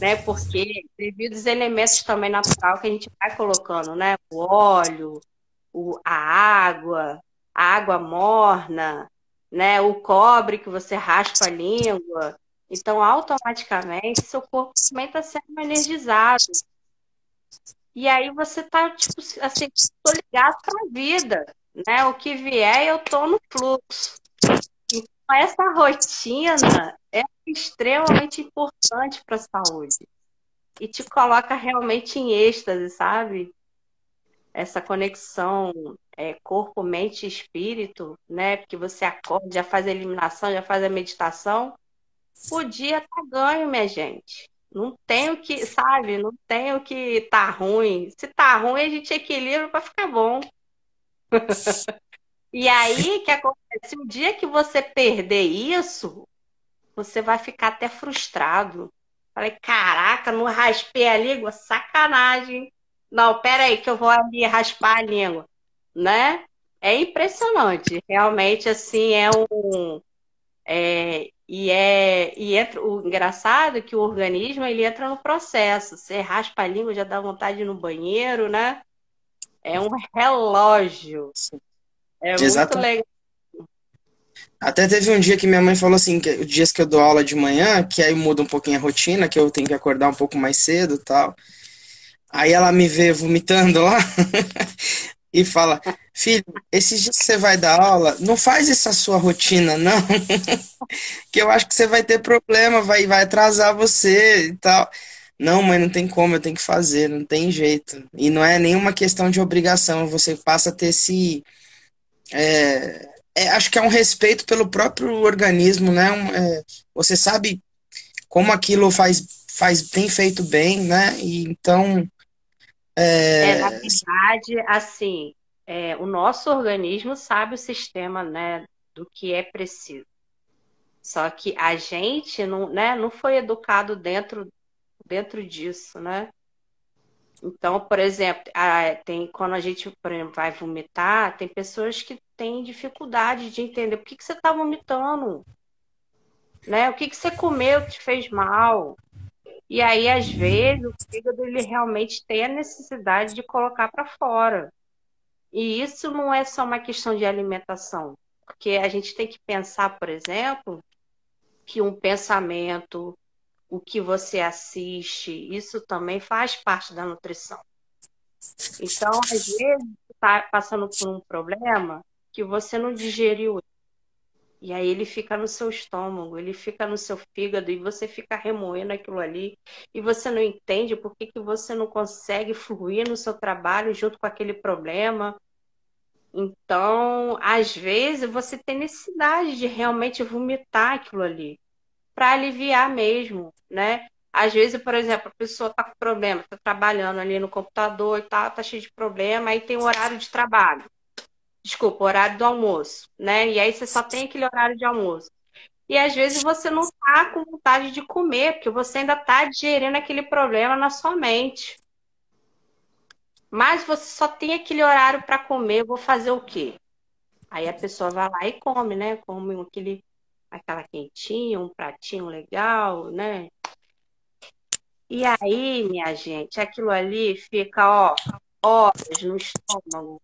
né? Porque devido aos elementos também natural que a gente vai colocando, né? O óleo, o, a água, a água morna, né? O cobre que você raspa a língua. Então, automaticamente, seu corpo também está sendo energizado. E aí você tá, tipo, assim, tô ligado para a vida né? O que vier, eu tô no fluxo. Então, essa rotina é extremamente importante para a saúde e te coloca realmente em êxtase, sabe? Essa conexão é, corpo, mente e espírito, né? Porque você acorda, já faz a eliminação, já faz a meditação. O dia tá ganho, minha gente. Não tem o que, sabe? Não tem o que tá ruim. Se tá ruim, a gente equilibra para ficar bom. e aí, que acontece? O dia que você perder isso, você vai ficar até frustrado. Falei, caraca, não raspei a língua? Sacanagem. Não, peraí, que eu vou ali raspar a língua. Né? É impressionante. Realmente, assim, é um. É, e é e entra, o engraçado é que o organismo ele entra no processo. Você raspa a língua, já dá vontade de ir no banheiro, né? É um relógio. É muito legal. Até teve um dia que minha mãe falou assim, que os dias que eu dou aula de manhã, que aí muda um pouquinho a rotina, que eu tenho que acordar um pouco mais cedo tal. Aí ela me vê vomitando lá e fala: Filho, esses dias que você vai dar aula, não faz essa sua rotina, não. que eu acho que você vai ter problema, vai, vai atrasar você e tal. Não, mãe, não tem como, eu tenho que fazer, não tem jeito. E não é nenhuma questão de obrigação, você passa a ter esse. É, é, acho que é um respeito pelo próprio organismo, né? Um, é, você sabe como aquilo faz, faz tem feito bem, né? E então. É, é na verdade, assim, é, o nosso organismo sabe o sistema, né, do que é preciso. Só que a gente não, né, não foi educado dentro, dentro disso, né? Então, por exemplo, a, tem, quando a gente, por exemplo, vai vomitar, tem pessoas que têm dificuldade de entender por que, que você está vomitando, né? O que, que você comeu que te fez mal? E aí, às vezes, o fígado ele realmente tem a necessidade de colocar para fora. E isso não é só uma questão de alimentação, porque a gente tem que pensar, por exemplo, que um pensamento, o que você assiste, isso também faz parte da nutrição. Então, às vezes, está passando por um problema que você não digeriu. E aí ele fica no seu estômago, ele fica no seu fígado e você fica remoendo aquilo ali. E você não entende por que, que você não consegue fluir no seu trabalho junto com aquele problema. Então, às vezes, você tem necessidade de realmente vomitar aquilo ali, para aliviar mesmo, né? Às vezes, por exemplo, a pessoa está com problema, está trabalhando ali no computador e tal, está cheio de problema, aí tem o horário de trabalho. Desculpa, horário do almoço, né? E aí você só tem aquele horário de almoço. E às vezes você não está com vontade de comer, porque você ainda está digerindo aquele problema na sua mente. Mas você só tem aquele horário para comer, vou fazer o quê? Aí a pessoa vai lá e come, né? Come aquele, aquela quentinha, um pratinho legal, né? E aí, minha gente, aquilo ali fica, ó, horas no estômago,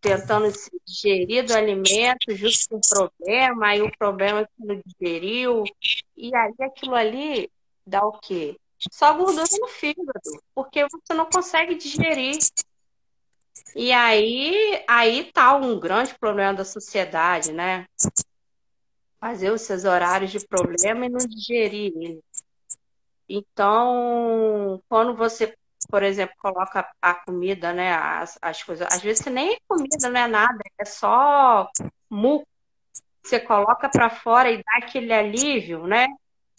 tentando se digerir do alimento, justo com o problema, aí o problema que não digeriu. E aí aquilo ali dá o quê? só gordura no fígado, porque você não consegue digerir. E aí, aí tá um grande problema da sociedade, né? Fazer os seus horários de problema e não digerir ele. Então, quando você, por exemplo, coloca a comida, né, as, as coisas, às vezes nem é comida, não é nada, é só muco. Você coloca para fora e dá aquele alívio, né?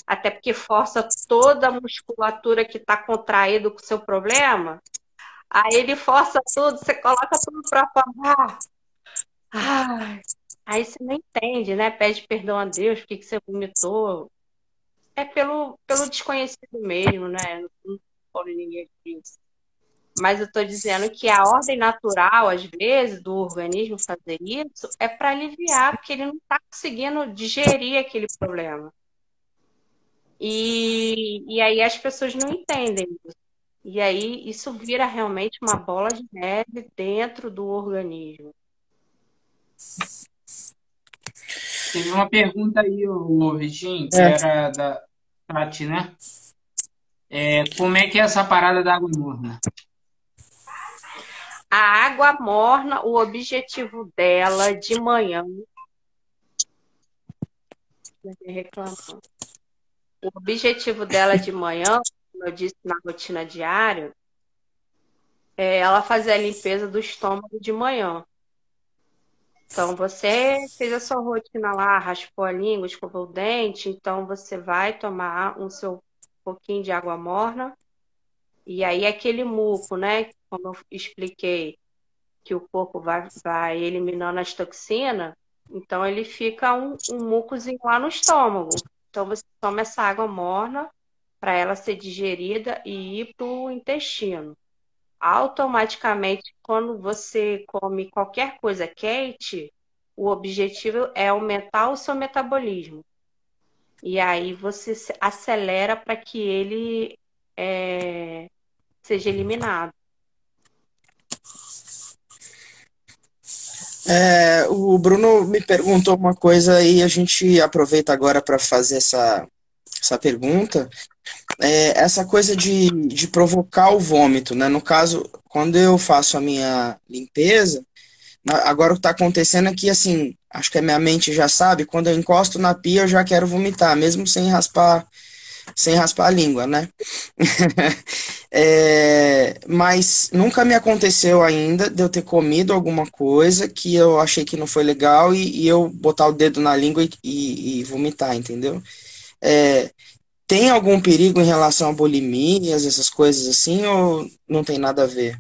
até porque força toda a musculatura que está contraída com o seu problema. Aí ele força tudo, você coloca tudo para fora. Ah, aí você não entende, né? Pede perdão a Deus, por que você vomitou. É pelo, pelo desconhecido mesmo, né? Não falo ninguém disso. Mas eu estou dizendo que a ordem natural, às vezes, do organismo fazer isso é para aliviar, porque ele não está conseguindo digerir aquele problema. E, e aí as pessoas não entendem isso. E aí isso vira realmente uma bola de neve dentro do organismo. Teve uma pergunta aí, o Vitinho, que é. era da Tati, né? É, como é que é essa parada da água morna? A água morna, o objetivo dela de manhã. Reclamando. O objetivo dela de manhã, como eu disse na rotina diária, é ela fazer a limpeza do estômago de manhã. Então, você fez a sua rotina lá, raspou a língua, escovou o dente, então você vai tomar um seu pouquinho de água morna. E aí, aquele muco, né? Como eu expliquei, que o corpo vai, vai eliminando as toxinas, então ele fica um, um mucozinho lá no estômago. Então você toma essa água morna para ela ser digerida e ir para o intestino. Automaticamente, quando você come qualquer coisa quente, o objetivo é aumentar o seu metabolismo. E aí você acelera para que ele é, seja eliminado. É, o Bruno me perguntou uma coisa e a gente aproveita agora para fazer essa, essa pergunta. É, essa coisa de, de provocar o vômito, né? No caso, quando eu faço a minha limpeza, agora o que está acontecendo é que, assim, acho que a minha mente já sabe, quando eu encosto na pia eu já quero vomitar, mesmo sem raspar sem raspar a língua, né? é, mas nunca me aconteceu ainda de eu ter comido alguma coisa que eu achei que não foi legal e, e eu botar o dedo na língua e, e, e vomitar, entendeu? É, tem algum perigo em relação a bulimias, essas coisas assim, ou não tem nada a ver?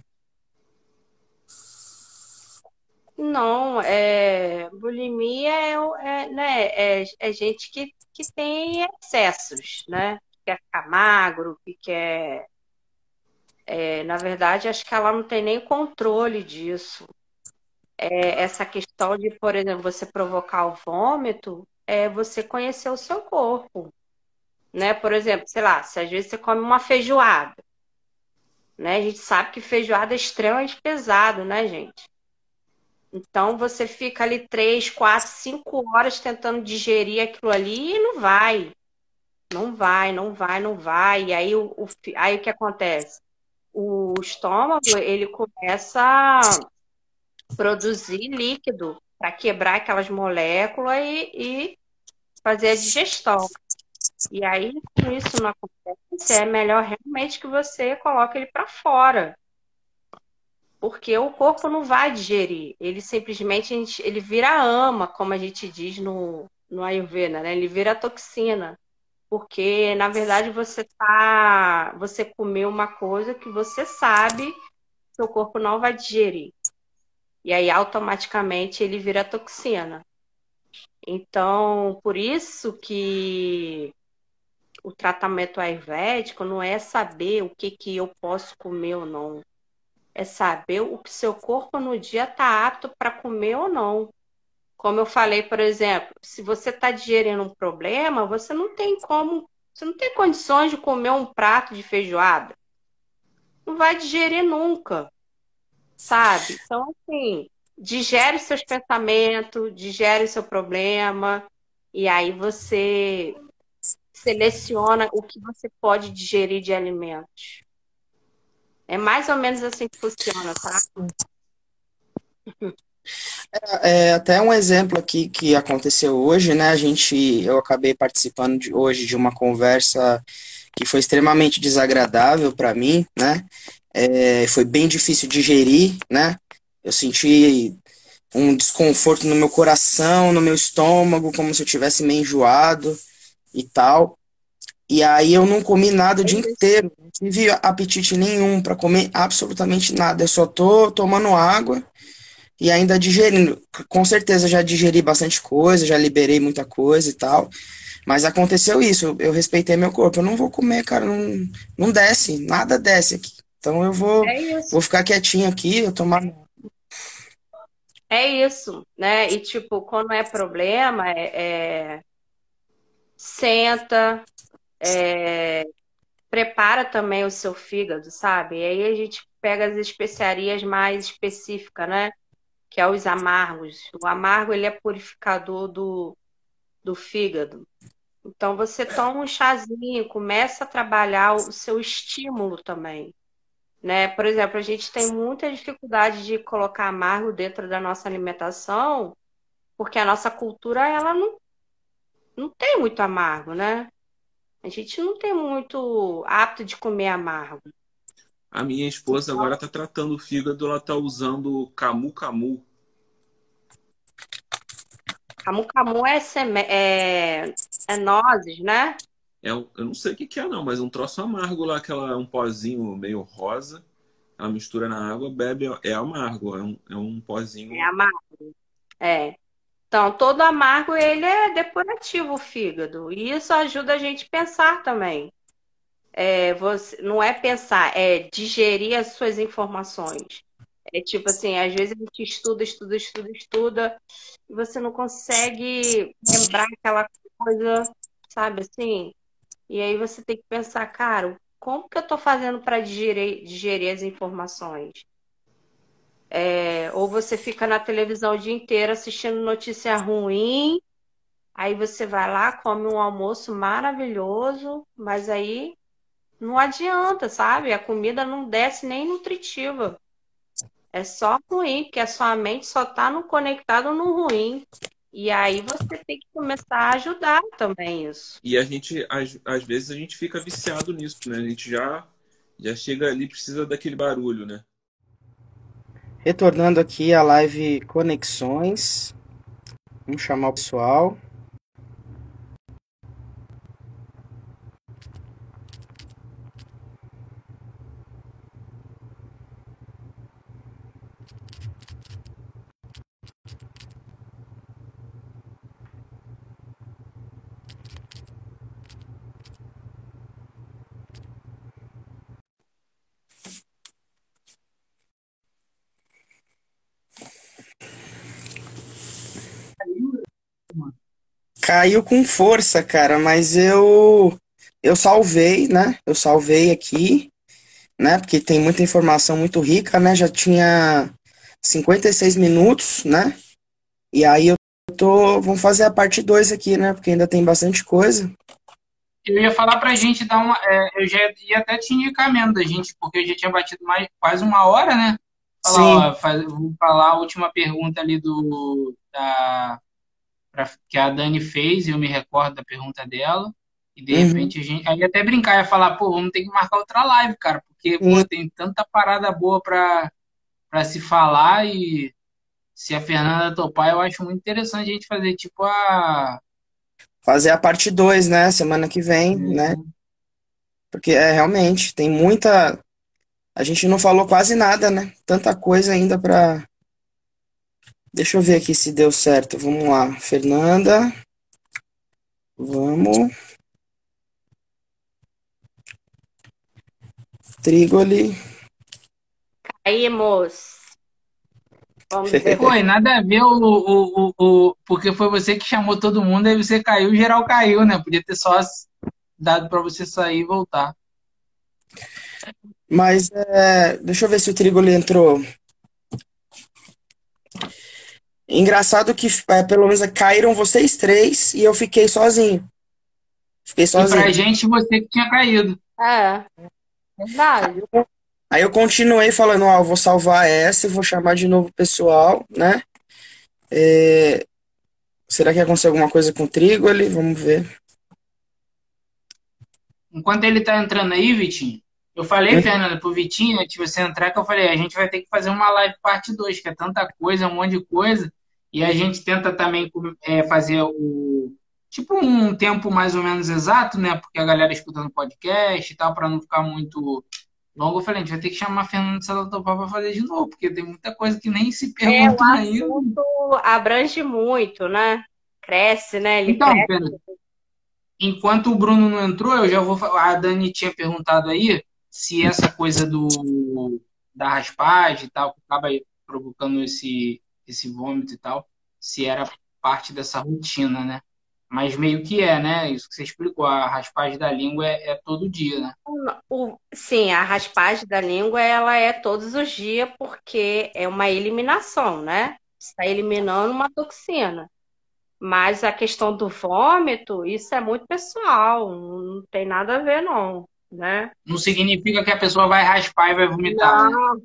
Não, é, bulimia é, é, né, é, é gente que que tem excessos, né? Que quer ficar magro, que quer. É, na verdade, acho que ela não tem nem controle disso. É, essa questão de, por exemplo, você provocar o vômito, é você conhecer o seu corpo. Né? Por exemplo, sei lá, se às vezes você come uma feijoada, né? A gente sabe que feijoada é extremamente pesado, né, gente? Então você fica ali três, quatro, cinco horas tentando digerir aquilo ali e não vai. Não vai, não vai, não vai. E aí o, o aí o que acontece? O estômago ele começa a produzir líquido para quebrar aquelas moléculas e, e fazer a digestão. E aí, se isso não acontece, é melhor realmente que você coloque ele para fora porque o corpo não vai digerir. Ele simplesmente ele vira ama, como a gente diz no, no Ayurveda, né? Ele vira toxina. Porque, na verdade, você tá. Você comeu uma coisa que você sabe que seu corpo não vai digerir. E aí, automaticamente, ele vira toxina. Então, por isso que o tratamento ayurvédico não é saber o que, que eu posso comer ou não é saber o que seu corpo no dia está apto para comer ou não. Como eu falei, por exemplo, se você está digerindo um problema, você não tem como, você não tem condições de comer um prato de feijoada. Não vai digerir nunca, sabe? Então, assim, digere seus pensamentos, digere seu problema, e aí você seleciona o que você pode digerir de alimentos. É mais ou menos assim que funciona, tá? É, é, até um exemplo aqui que aconteceu hoje, né? A gente, eu acabei participando de, hoje de uma conversa que foi extremamente desagradável para mim, né? É, foi bem difícil digerir, né? Eu senti um desconforto no meu coração, no meu estômago, como se eu tivesse meio enjoado e tal. E aí eu não comi nada o dia inteiro, não tive apetite nenhum para comer absolutamente nada. Eu só tô tomando água e ainda digerindo. Com certeza já digeri bastante coisa, já liberei muita coisa e tal. Mas aconteceu isso, eu, respeitei meu corpo. Eu não vou comer, cara, não, não desce, nada desce aqui. Então eu vou, é vou ficar quietinho aqui, eu tomar. É isso, né? E tipo, quando é problema, é, é... senta, é, prepara também o seu fígado, sabe? E aí a gente pega as especiarias mais específicas, né? Que é os amargos. O amargo ele é purificador do, do fígado. Então você toma um chazinho, começa a trabalhar o seu estímulo também. Né? Por exemplo, a gente tem muita dificuldade de colocar amargo dentro da nossa alimentação, porque a nossa cultura ela não, não tem muito amargo, né? A gente não tem muito apto de comer amargo. A minha esposa agora está tratando o fígado, ela está usando camu camu. Camu camu é, seme... é... é nozes, né? É, eu não sei o que, que é não, mas um troço amargo lá, aquela um pozinho meio rosa. Ela mistura na água, bebe, é amargo, é um, é um pozinho. É amargo. É. Então, todo amargo ele é depurativo o fígado. E isso ajuda a gente a pensar também. É, você, não é pensar, é digerir as suas informações. É tipo assim, às vezes a gente estuda, estuda, estuda, estuda, e você não consegue lembrar aquela coisa, sabe assim? E aí você tem que pensar, cara, como que eu tô fazendo para digerir, digerir as informações? É, ou você fica na televisão o dia inteiro assistindo notícia ruim, aí você vai lá, come um almoço maravilhoso, mas aí não adianta, sabe? A comida não desce nem nutritiva. É só ruim, porque a sua mente só está no conectado no ruim. E aí você tem que começar a ajudar também isso. E a gente, às, às vezes, a gente fica viciado nisso, né? A gente já, já chega ali, precisa daquele barulho, né? Retornando aqui a live Conexões. Vamos chamar o pessoal. Caiu com força, cara, mas eu eu salvei, né? Eu salvei aqui, né? Porque tem muita informação muito rica, né? Já tinha 56 minutos, né? E aí eu tô, vamos fazer a parte 2 aqui, né? Porque ainda tem bastante coisa. Eu ia falar pra gente dar uma. É, eu já ia até te mesmo da gente, porque eu já tinha batido mais quase uma hora, né? Falar, ó, faz, vou falar a última pergunta ali do. Da, pra, que a Dani fez, eu me recordo da pergunta dela. E de uhum. repente a gente. Aí até brincar, ia falar, pô, vamos ter que marcar outra live, cara, porque uhum. pô, tem tanta parada boa pra, pra se falar e se a Fernanda topar, eu acho muito interessante a gente fazer tipo a. Fazer a parte 2, né? Semana que vem, uhum. né? Porque é realmente, tem muita. A gente não falou quase nada, né? Tanta coisa ainda pra. Deixa eu ver aqui se deu certo. Vamos lá, Fernanda. Vamos. Trigoli. Caímos. Vamos ver. Foi, nada a ver o, o, o, o, Porque foi você que chamou todo mundo, aí você caiu, geral caiu, né? Podia ter só dado para você sair e voltar. Mas é, deixa eu ver se o Trigoli entrou. Engraçado que é, pelo menos caíram vocês três e eu fiquei sozinho. Fiquei sozinho. E pra gente, você que tinha caído. É. Verdade. Aí eu continuei falando, ó, vou salvar essa e vou chamar de novo o pessoal, né? É... Será que aconteceu alguma coisa com o trigo ali? Vamos ver. Enquanto ele tá entrando aí, Vitinho, eu falei, é. Fernanda, pro Vitinho, antes de você entrar, que eu falei, a gente vai ter que fazer uma live parte 2, que é tanta coisa, um monte de coisa, e a gente tenta também é, fazer o, tipo um tempo mais ou menos exato, né? Porque a galera escutando podcast e tal, para não ficar muito longo. Eu falei, a gente vai ter que chamar a Fernanda Salatopá para fazer de novo, porque tem muita coisa que nem se pergunta é, ainda. abrange muito, né? Cresce, né? Ele então, cresce. enquanto o Bruno não entrou, eu já vou falar. A Dani tinha perguntado aí se essa coisa do da raspagem e tal, que acaba provocando esse, esse vômito e tal, se era parte dessa rotina, né? Mas meio que é, né? Isso que você explicou, a raspagem da língua é, é todo dia, né? O, sim, a raspagem da língua ela é todos os dias porque é uma eliminação, né? Está eliminando uma toxina. Mas a questão do vômito, isso é muito pessoal, não tem nada a ver, não, né? Não significa que a pessoa vai raspar e vai vomitar. Né? Não. Né?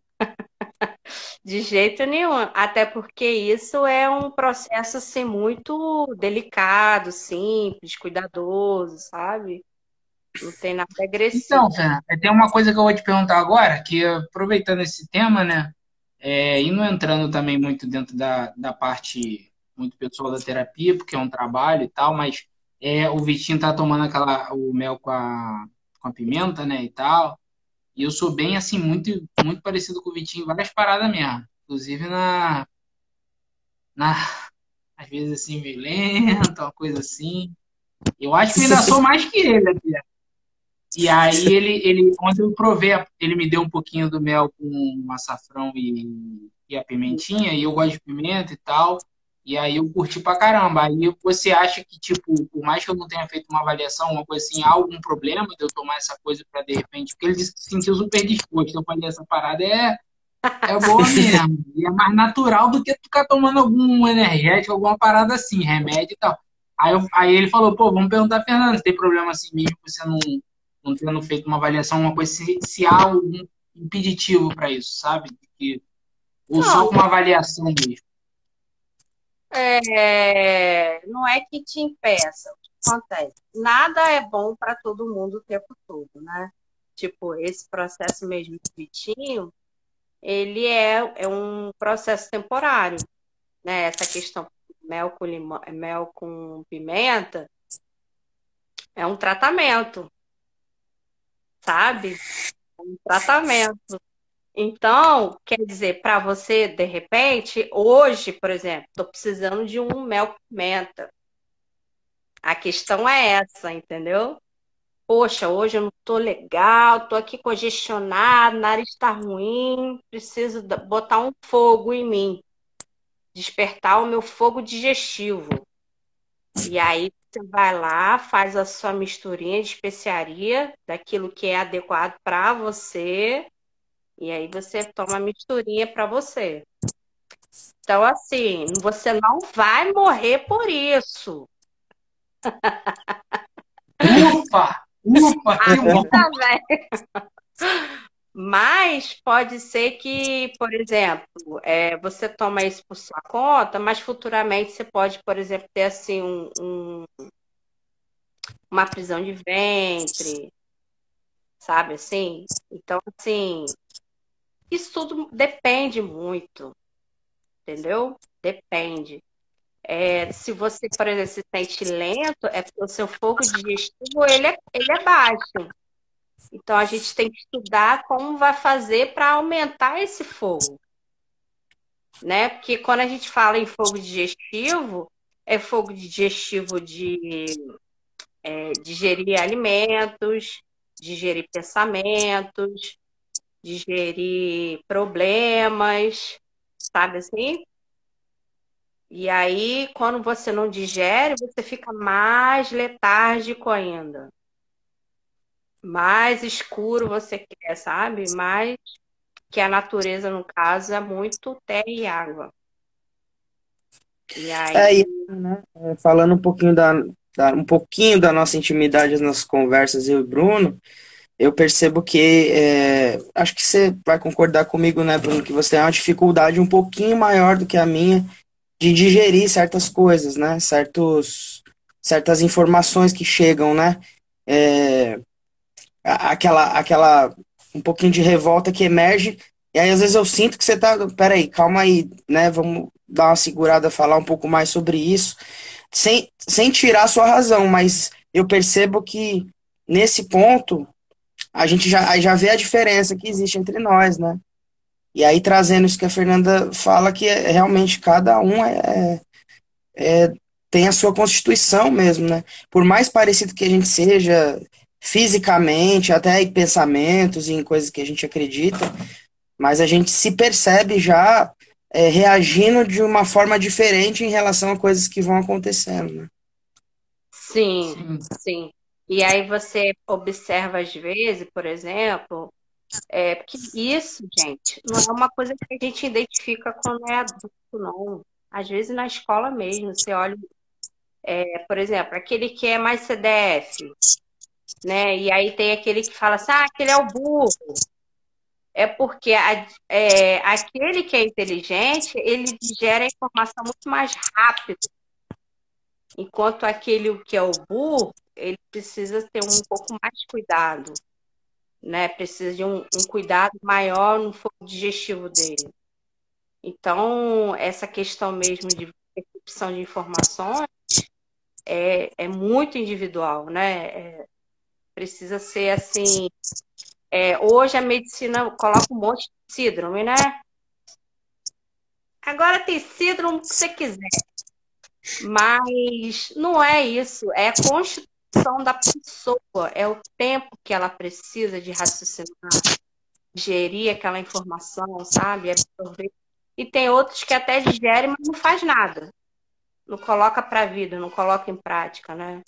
De jeito nenhum, até porque isso é um processo assim muito delicado, simples, cuidadoso, sabe? Não tem nada agressivo. Então, Fernanda, tem uma coisa que eu vou te perguntar agora, que aproveitando esse tema, né, é, e não entrando também muito dentro da, da parte muito pessoal da terapia, porque é um trabalho e tal, mas é, o Vitinho tá tomando aquela, o mel com a, com a pimenta, né, e tal. E eu sou bem, assim, muito, muito parecido com o Vitinho em várias paradas mesmo. Inclusive na. na às vezes, assim, violento, uma coisa assim. Eu acho que ainda sou mais que ele até. E aí ele, ele, ontem eu provei, ele me deu um pouquinho do mel com açafrão e, e a pimentinha, e eu gosto de pimenta e tal. E aí eu curti pra caramba. Aí você acha que, tipo, por mais que eu não tenha feito uma avaliação, uma coisa assim, há algum problema de eu tomar essa coisa pra de repente. Porque ele disse que se sentiu super disposto. Eu falei, essa parada é, é boa mesmo. E é mais natural do que ficar tomando algum energético, alguma parada assim, remédio e tal. Aí, eu, aí ele falou, pô, vamos perguntar se tem problema assim mesmo, você não, não tendo feito uma avaliação, uma coisa, se, se há algum impeditivo para isso, sabe? Que, ou não. só com uma avaliação mesmo. É, não é que te impeça. O que acontece? Nada é bom para todo mundo o tempo todo, né? Tipo, esse processo mesmo de Vitinho, ele é, é um processo temporário, né? Essa questão mel com limão, mel com pimenta é um tratamento, sabe? É um tratamento. Então, quer dizer, para você, de repente, hoje, por exemplo, estou precisando de um mel pimenta. A questão é essa, entendeu? Poxa, hoje eu não estou legal, estou aqui congestionado, nariz está ruim, preciso botar um fogo em mim, despertar o meu fogo digestivo. E aí você vai lá, faz a sua misturinha de especiaria, daquilo que é adequado para você, e aí você toma a misturinha para você. Então, assim, você não vai morrer por isso. Ufa! Ufa! Ainda. Mas pode ser que, por exemplo, é, você toma isso por sua conta, mas futuramente você pode, por exemplo, ter assim um, um, uma prisão de ventre, sabe assim? Então, assim, isso tudo depende muito, entendeu? Depende. É, se você, por exemplo, se sente lento, é porque o seu fogo digestivo ele é, ele é baixo. Então a gente tem que estudar como vai fazer para aumentar esse fogo. Né? Porque quando a gente fala em fogo digestivo, é fogo digestivo de é, digerir alimentos, digerir pensamentos, digerir problemas, sabe assim? E aí, quando você não digere, você fica mais letárgico ainda. Mais escuro você quer, sabe? Mais que a natureza, no caso, é muito terra e água. E aí... É, né? Falando um pouquinho da, da, um pouquinho da nossa intimidade nas conversas, eu e Bruno, eu percebo que é, acho que você vai concordar comigo, né, Bruno, que você tem uma dificuldade um pouquinho maior do que a minha de digerir certas coisas, né, certos, certas informações que chegam, né, é, aquela, aquela um pouquinho de revolta que emerge e aí às vezes eu sinto que você tá, peraí, calma aí, né, vamos dar uma segurada, falar um pouco mais sobre isso, sem, sem tirar a sua razão, mas eu percebo que nesse ponto a gente já, já vê a diferença que existe entre nós, né? E aí trazendo isso que a Fernanda fala, que é, realmente cada um é, é, tem a sua constituição mesmo, né? Por mais parecido que a gente seja fisicamente, até em pensamentos e em coisas que a gente acredita, mas a gente se percebe já é, reagindo de uma forma diferente em relação a coisas que vão acontecendo, né? Sim, sim. E aí você observa às vezes, por exemplo, é, que isso, gente, não é uma coisa que a gente identifica quando é adulto, não. Às vezes na escola mesmo, você olha, é, por exemplo, aquele que é mais CDF, né? E aí tem aquele que fala assim, ah, aquele é o burro. É porque a, é, aquele que é inteligente, ele digere a informação muito mais rápido. Enquanto aquele que é o burro, ele precisa ter um pouco mais de cuidado, né? Precisa de um, um cuidado maior no fogo digestivo dele. Então, essa questão mesmo de percepção de informações é, é muito individual, né? É, precisa ser assim. É, hoje a medicina coloca um monte de síndrome, né? Agora tem síndrome que você quiser. Mas não é isso, é a constituição da pessoa, é o tempo que ela precisa de raciocinar, gerir aquela informação, sabe? Absorver. E tem outros que até digerem, mas não faz nada. não coloca para a vida, não coloca em prática, né?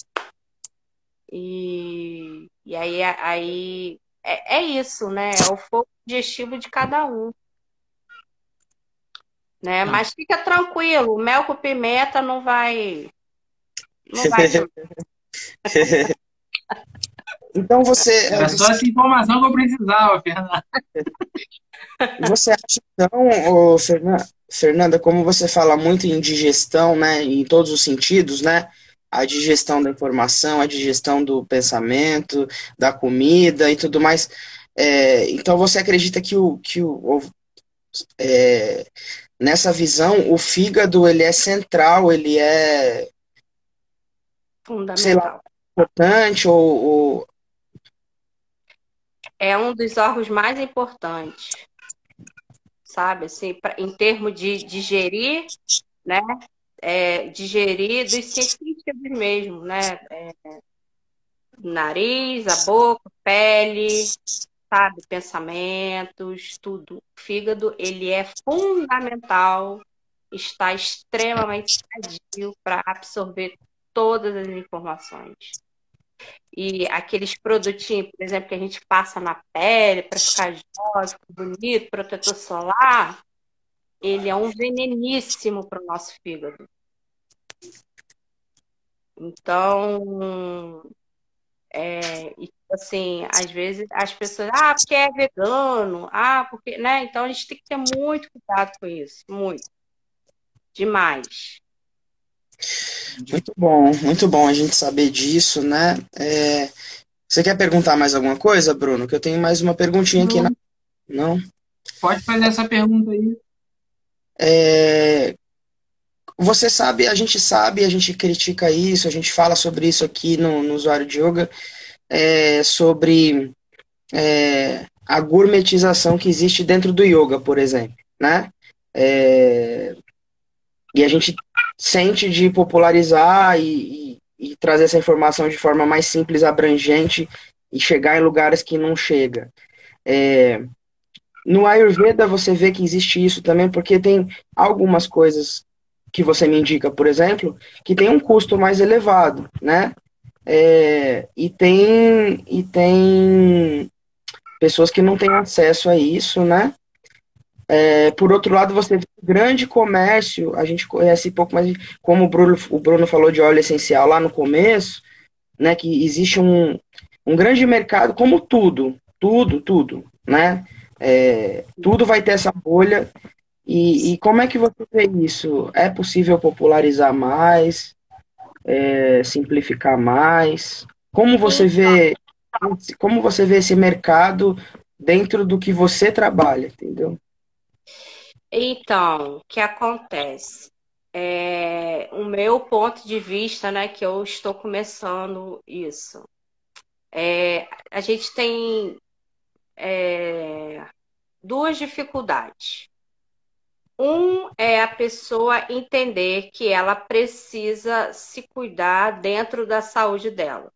E, e aí, aí é, é isso, né? É o fogo digestivo de cada um. Né? Mas fica tranquilo, mel com pimenta não vai. Não vai. então você. Era só essa informação que eu precisava, Fernanda. Você acha, então, Fernanda, como você fala muito em digestão, né, em todos os sentidos, né, a digestão da informação, a digestão do pensamento, da comida e tudo mais, é, então você acredita que o, que o, é, nessa visão, o fígado, ele é central, ele é, sei lá, importante ou, ou... É um dos órgãos mais importantes sabe? Assim, pra, em termos de digerir, né? É, digerir dos científicos mesmo, né? É, nariz, a boca, pele, sabe? Pensamentos, tudo. O fígado, ele é fundamental, está extremamente sadio para absorver todas as informações. E aqueles produtinhos, por exemplo, que a gente passa na pele para ficar jovem, bonito, protetor solar, ele é um veneníssimo para o nosso fígado. Então, é, assim, às vezes as pessoas, ah, porque é vegano, ah, porque, né? Então a gente tem que ter muito cuidado com isso, muito. Demais. Muito bom, muito bom a gente saber disso, né? É... Você quer perguntar mais alguma coisa, Bruno? Que eu tenho mais uma perguntinha Não. aqui. Na... Não? Pode fazer essa pergunta aí. É... Você sabe, a gente sabe, a gente critica isso, a gente fala sobre isso aqui no, no usuário de yoga, é, sobre é, a gourmetização que existe dentro do yoga, por exemplo, né? É, e a gente sente de popularizar e, e, e, trazer essa informação de forma mais simples, abrangente e chegar em lugares que não chega. É, no Ayurveda você vê que existe isso também, porque tem algumas coisas que você me indica, por exemplo, que tem um custo mais elevado, né? É, e tem e tem pessoas que não têm acesso a isso, né? É, por outro lado, você vê grande comércio, a gente conhece pouco, mas como o Bruno, o Bruno falou de óleo essencial lá no começo, né, que existe um, um grande mercado, como tudo, tudo, tudo, né? É, tudo vai ter essa bolha. E, e, como é que você vê isso? É possível popularizar mais, é, simplificar mais? Como você vê, como você vê esse mercado dentro do que você trabalha, entendeu? Então, o que acontece? É, o meu ponto de vista, né, que eu estou começando isso. É, a gente tem é, duas dificuldades. Um é a pessoa entender que ela precisa se cuidar dentro da saúde dela.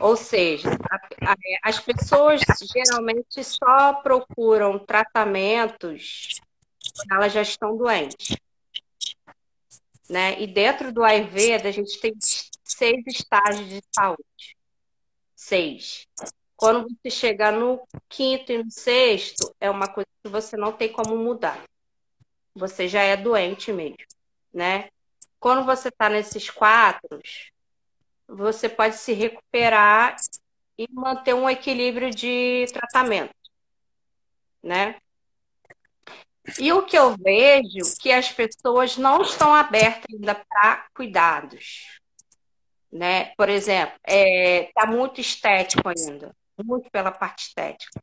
Ou seja, a, a, as pessoas geralmente só procuram tratamentos elas já estão doentes. Né? E dentro do Ayurveda, a gente tem seis estágios de saúde. Seis. Quando você chegar no quinto e no sexto, é uma coisa que você não tem como mudar. Você já é doente mesmo, né? Quando você está nesses quatro, você pode se recuperar e manter um equilíbrio de tratamento, né? E o que eu vejo que as pessoas não estão abertas ainda para cuidados. Né? Por exemplo, está é, tá muito estético ainda, muito pela parte estética.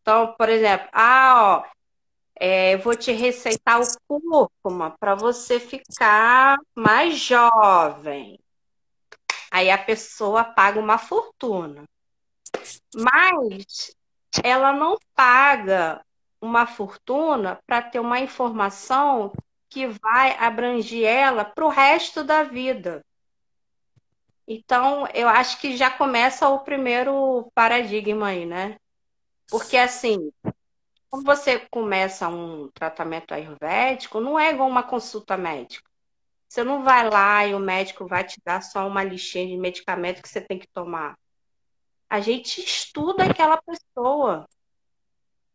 Então, por exemplo, ah, ó, é, vou te receitar o cúrcuma para você ficar mais jovem. Aí a pessoa paga uma fortuna. Mas ela não paga uma fortuna para ter uma informação que vai abranger ela para o resto da vida. Então, eu acho que já começa o primeiro paradigma aí, né? Porque, assim, quando você começa um tratamento ayurvédico, não é igual uma consulta médica. Você não vai lá e o médico vai te dar só uma listinha de medicamento que você tem que tomar. A gente estuda aquela pessoa.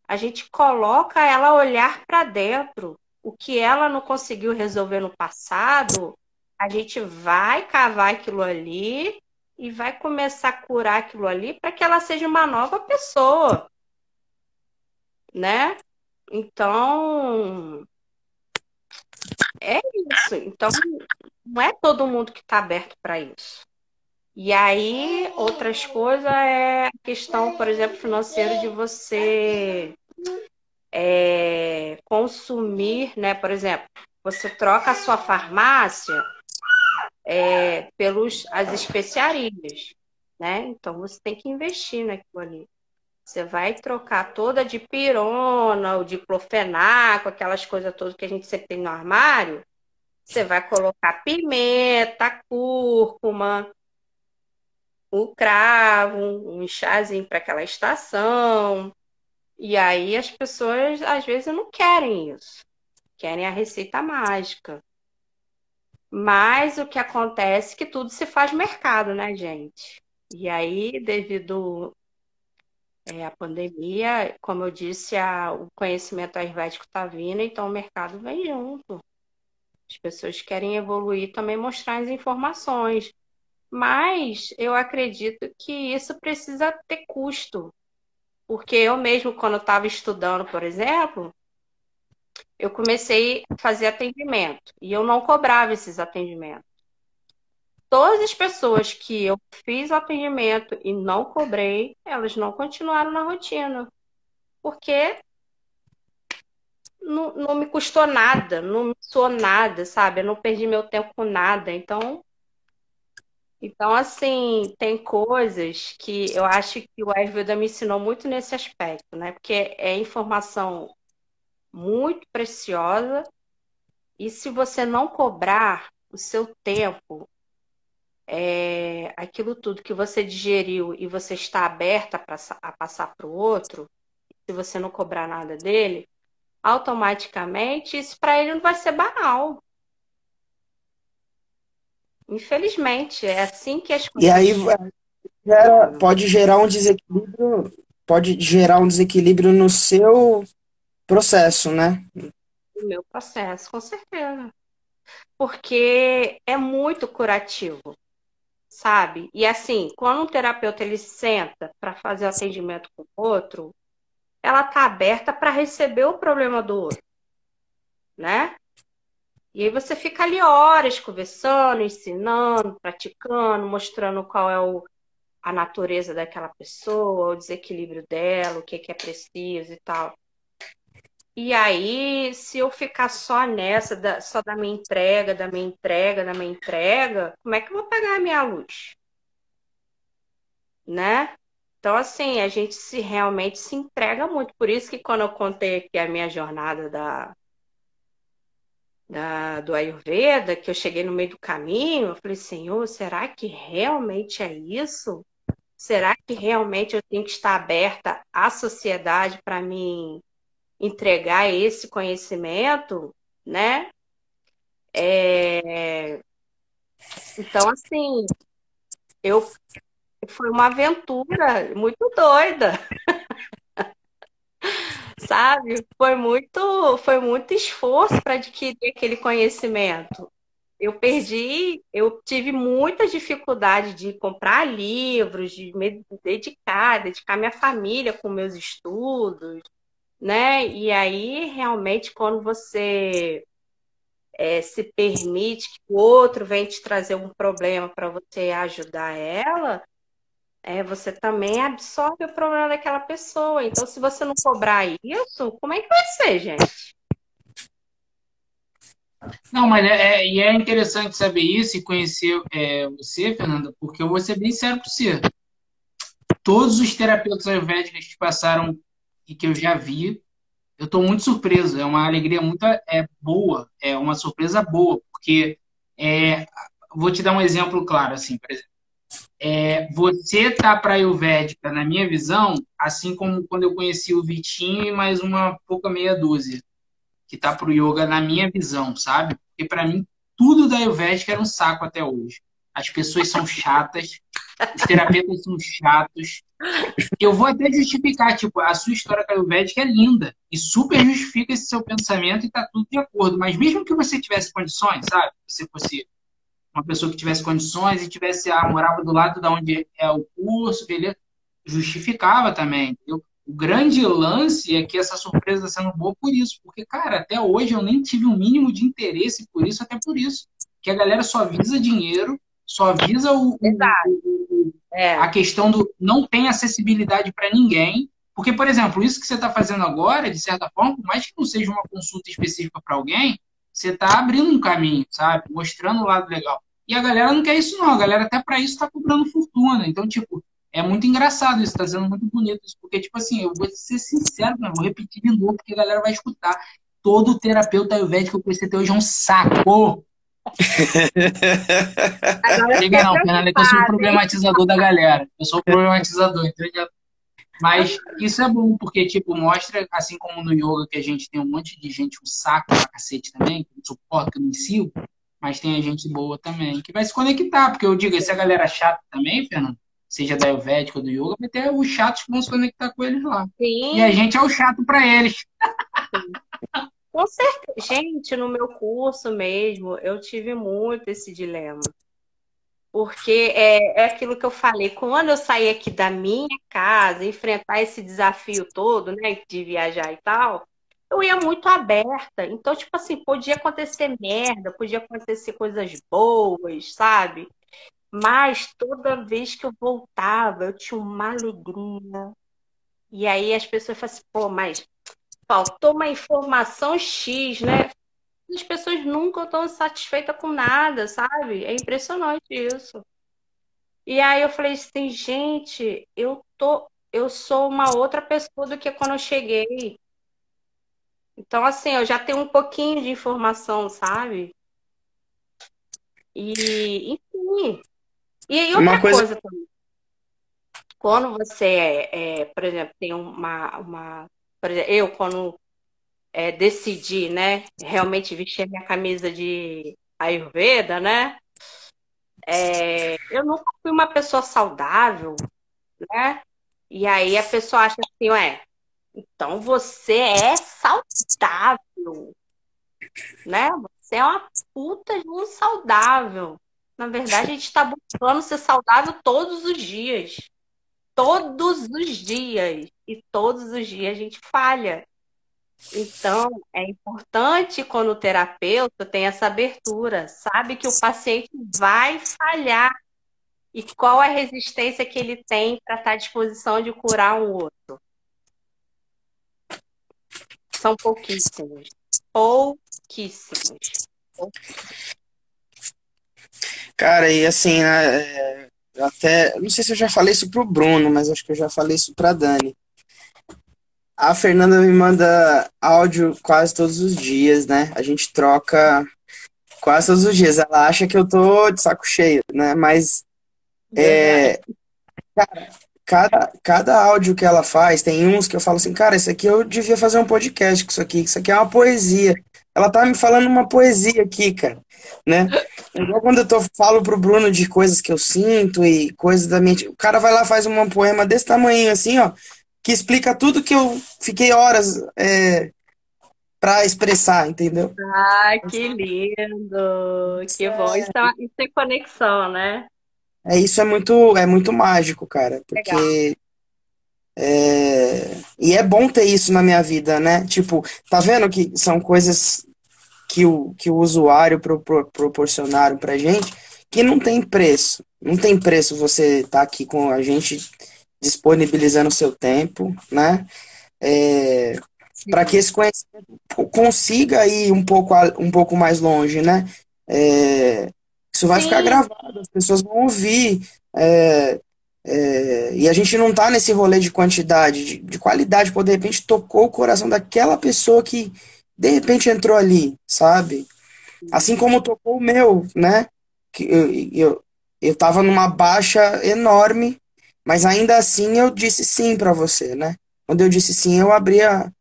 A gente coloca ela a olhar para dentro. O que ela não conseguiu resolver no passado, a gente vai cavar aquilo ali e vai começar a curar aquilo ali para que ela seja uma nova pessoa. Né? Então, é isso. Então, não é todo mundo que está aberto para isso. E aí, outras coisas é a questão, por exemplo, financeira de você é, consumir, né? Por exemplo, você troca a sua farmácia é, pelos as especiarias, né? Então você tem que investir naquilo ali. Você vai trocar toda de pirona, o diclofenaco, aquelas coisas todas que a gente sempre tem no armário. Você vai colocar pimenta, cúrcuma, o cravo, um chazinho para aquela estação. E aí as pessoas às vezes não querem isso. Querem a receita mágica. Mas o que acontece é que tudo se faz mercado, né, gente? E aí, devido é, à pandemia, como eu disse, a, o conhecimento ayurvédico está vindo, então o mercado vem junto. As pessoas querem evoluir também mostrar as informações. Mas eu acredito que isso precisa ter custo. Porque eu mesmo, quando estava estudando, por exemplo, eu comecei a fazer atendimento e eu não cobrava esses atendimentos. Todas as pessoas que eu fiz o atendimento e não cobrei, elas não continuaram na rotina. Porque não, não me custou nada, não me soou nada, sabe? Eu não perdi meu tempo com nada. Então, então, assim, tem coisas que eu acho que o Ayurveda me ensinou muito nesse aspecto, né? Porque é informação muito preciosa. E se você não cobrar o seu tempo, é, aquilo tudo que você digeriu e você está aberta a passar para o outro, se você não cobrar nada dele, automaticamente isso para ele não vai ser banal. Infelizmente, é assim que as coisas. E aí gera, pode gerar um desequilíbrio, pode gerar um desequilíbrio no seu processo, né? O meu processo, com certeza. Porque é muito curativo, sabe? E assim, quando um terapeuta ele senta para fazer o atendimento com o outro, ela tá aberta para receber o problema do outro, né? E aí você fica ali horas conversando, ensinando, praticando, mostrando qual é o, a natureza daquela pessoa, o desequilíbrio dela, o que, que é preciso e tal. E aí, se eu ficar só nessa, da, só da minha entrega, da minha entrega, da minha entrega, como é que eu vou pagar a minha luz? Né? Então, assim, a gente se realmente se entrega muito. Por isso que quando eu contei aqui a minha jornada da, da, do Ayurveda, que eu cheguei no meio do caminho, eu falei, Senhor, será que realmente é isso? Será que realmente eu tenho que estar aberta à sociedade para mim entregar esse conhecimento, né? É... Então, assim, eu foi uma aventura muito doida. Sabe? Foi muito, foi muito esforço para adquirir aquele conhecimento. Eu perdi, eu tive muita dificuldade de comprar livros, de me dedicar, dedicar minha família com meus estudos, né? E aí, realmente, quando você é, se permite que o outro vem te trazer um problema para você ajudar ela, é, você também absorve o problema daquela pessoa. Então, se você não cobrar isso, como é que vai ser, gente? Não, mas é, é, e é interessante saber isso e conhecer é, você, Fernanda, porque eu vou ser bem sério para você. Todos os terapeutas ayurvédicos que passaram e que eu já vi, eu estou muito surpreso. É uma alegria muito é, boa, é uma surpresa boa, porque é, vou te dar um exemplo claro, assim, por exemplo. É, você tá para Ayurvédica, na minha visão, assim como quando eu conheci o Vitinho e mais uma pouca meia dúzia, que tá para o Yoga na minha visão, sabe? Porque para mim tudo da Ayurvédica era um saco até hoje. As pessoas são chatas, os terapeutas são chatos. Eu vou até justificar, tipo, a sua história com a Ayurvédica é linda e super justifica esse seu pensamento e tá tudo de acordo. Mas mesmo que você tivesse condições, sabe? Você fosse uma pessoa que tivesse condições e tivesse, ah, morava do lado da onde é o curso, beleza? Justificava também, entendeu? O grande lance é que essa surpresa está sendo boa por isso, porque, cara, até hoje eu nem tive um mínimo de interesse por isso, até por isso. Que a galera só visa dinheiro, só visa o, o é. a questão do não tem acessibilidade para ninguém. Porque, por exemplo, isso que você está fazendo agora, de certa forma, por mais que não seja uma consulta específica para alguém, você está abrindo um caminho, sabe? Mostrando o lado legal. E a galera não quer isso, não. A galera até para isso está cobrando fortuna. Então, tipo, é muito engraçado isso, está sendo muito bonito isso. Porque, tipo assim, eu vou ser sincero, eu vou repetir de novo, porque a galera vai escutar. Todo terapeuta ayurvédico que eu conheci até hoje é um saco. Liga não, Fernanda, é que eu sou o problematizador da galera. Eu sou o problematizador, entendeu? Mas isso é bom, porque, tipo, mostra, assim como no yoga, que a gente tem um monte de gente, um saco pra cacete também, que não suporta, que não sigo, mas tem a gente boa também, que vai se conectar, porque eu digo, essa galera chata também, Fernando, seja da Ayurvédica ou do Yoga, vai ter os chatos que vão se conectar com eles lá. Sim. E a gente é o chato para eles. Sim. Com certeza. Gente, no meu curso mesmo, eu tive muito esse dilema. Porque é, é aquilo que eu falei, quando eu saí aqui da minha casa, enfrentar esse desafio todo, né, de viajar e tal, eu ia muito aberta. Então, tipo assim, podia acontecer merda, podia acontecer coisas boas, sabe? Mas toda vez que eu voltava, eu tinha uma alegria. E aí as pessoas falam assim, pô, mas faltou uma informação X, né? As pessoas nunca estão satisfeitas com nada, sabe? É impressionante isso. E aí eu falei assim, gente, eu tô, eu sou uma outra pessoa do que quando eu cheguei. Então, assim, eu já tenho um pouquinho de informação, sabe? E, enfim. E, outra coisa... coisa também. Quando você, é, é, por exemplo, tem uma, uma por exemplo, eu quando é, decidi, né, realmente vestir a minha camisa de Ayurveda, né, é, eu nunca fui uma pessoa saudável, né, e aí a pessoa acha assim, ué, então você é saudável, né, você é uma puta de um saudável. Na verdade, a gente está buscando ser saudável todos os dias todos os dias. E todos os dias a gente falha. Então, é importante quando o terapeuta tem essa abertura, sabe que o paciente vai falhar e qual a resistência que ele tem para estar à disposição de curar um outro. São pouquíssimos. Pouquíssimos. Cara, e assim, né, é, até, não sei se eu já falei isso pro Bruno, mas acho que eu já falei isso pra Dani. A Fernanda me manda áudio quase todos os dias, né? A gente troca quase todos os dias. Ela acha que eu tô de saco cheio, né? Mas é, cara, cada, cada áudio que ela faz, tem uns que eu falo assim, cara, isso aqui eu devia fazer um podcast com isso aqui, isso aqui é uma poesia. Ela tá me falando uma poesia aqui, cara, né? Igual quando eu tô, falo pro Bruno de coisas que eu sinto e coisas da mente, o cara vai lá faz um poema desse tamanho assim, ó, que explica tudo que eu fiquei horas é, para expressar, entendeu? Ah, que lindo! Que bom! Isso é, isso é conexão, né? É, isso é muito, é muito mágico, cara, porque é... E é bom ter isso na minha vida, né? Tipo, tá vendo que são coisas que o, que o usuário pro, pro, proporcionaram pra gente que não tem preço. Não tem preço você estar tá aqui com a gente disponibilizando o seu tempo, né? É, para que esse conhecimento consiga ir um pouco, um pouco mais longe, né? É, isso vai Sim. ficar gravado, as pessoas vão ouvir. É, é, e a gente não tá nesse rolê de quantidade, de, de qualidade, pô, de repente tocou o coração daquela pessoa que de repente entrou ali, sabe? Assim como tocou o meu, né? Que eu, eu, eu tava numa baixa enorme, mas ainda assim eu disse sim para você, né? Quando eu disse sim, eu abria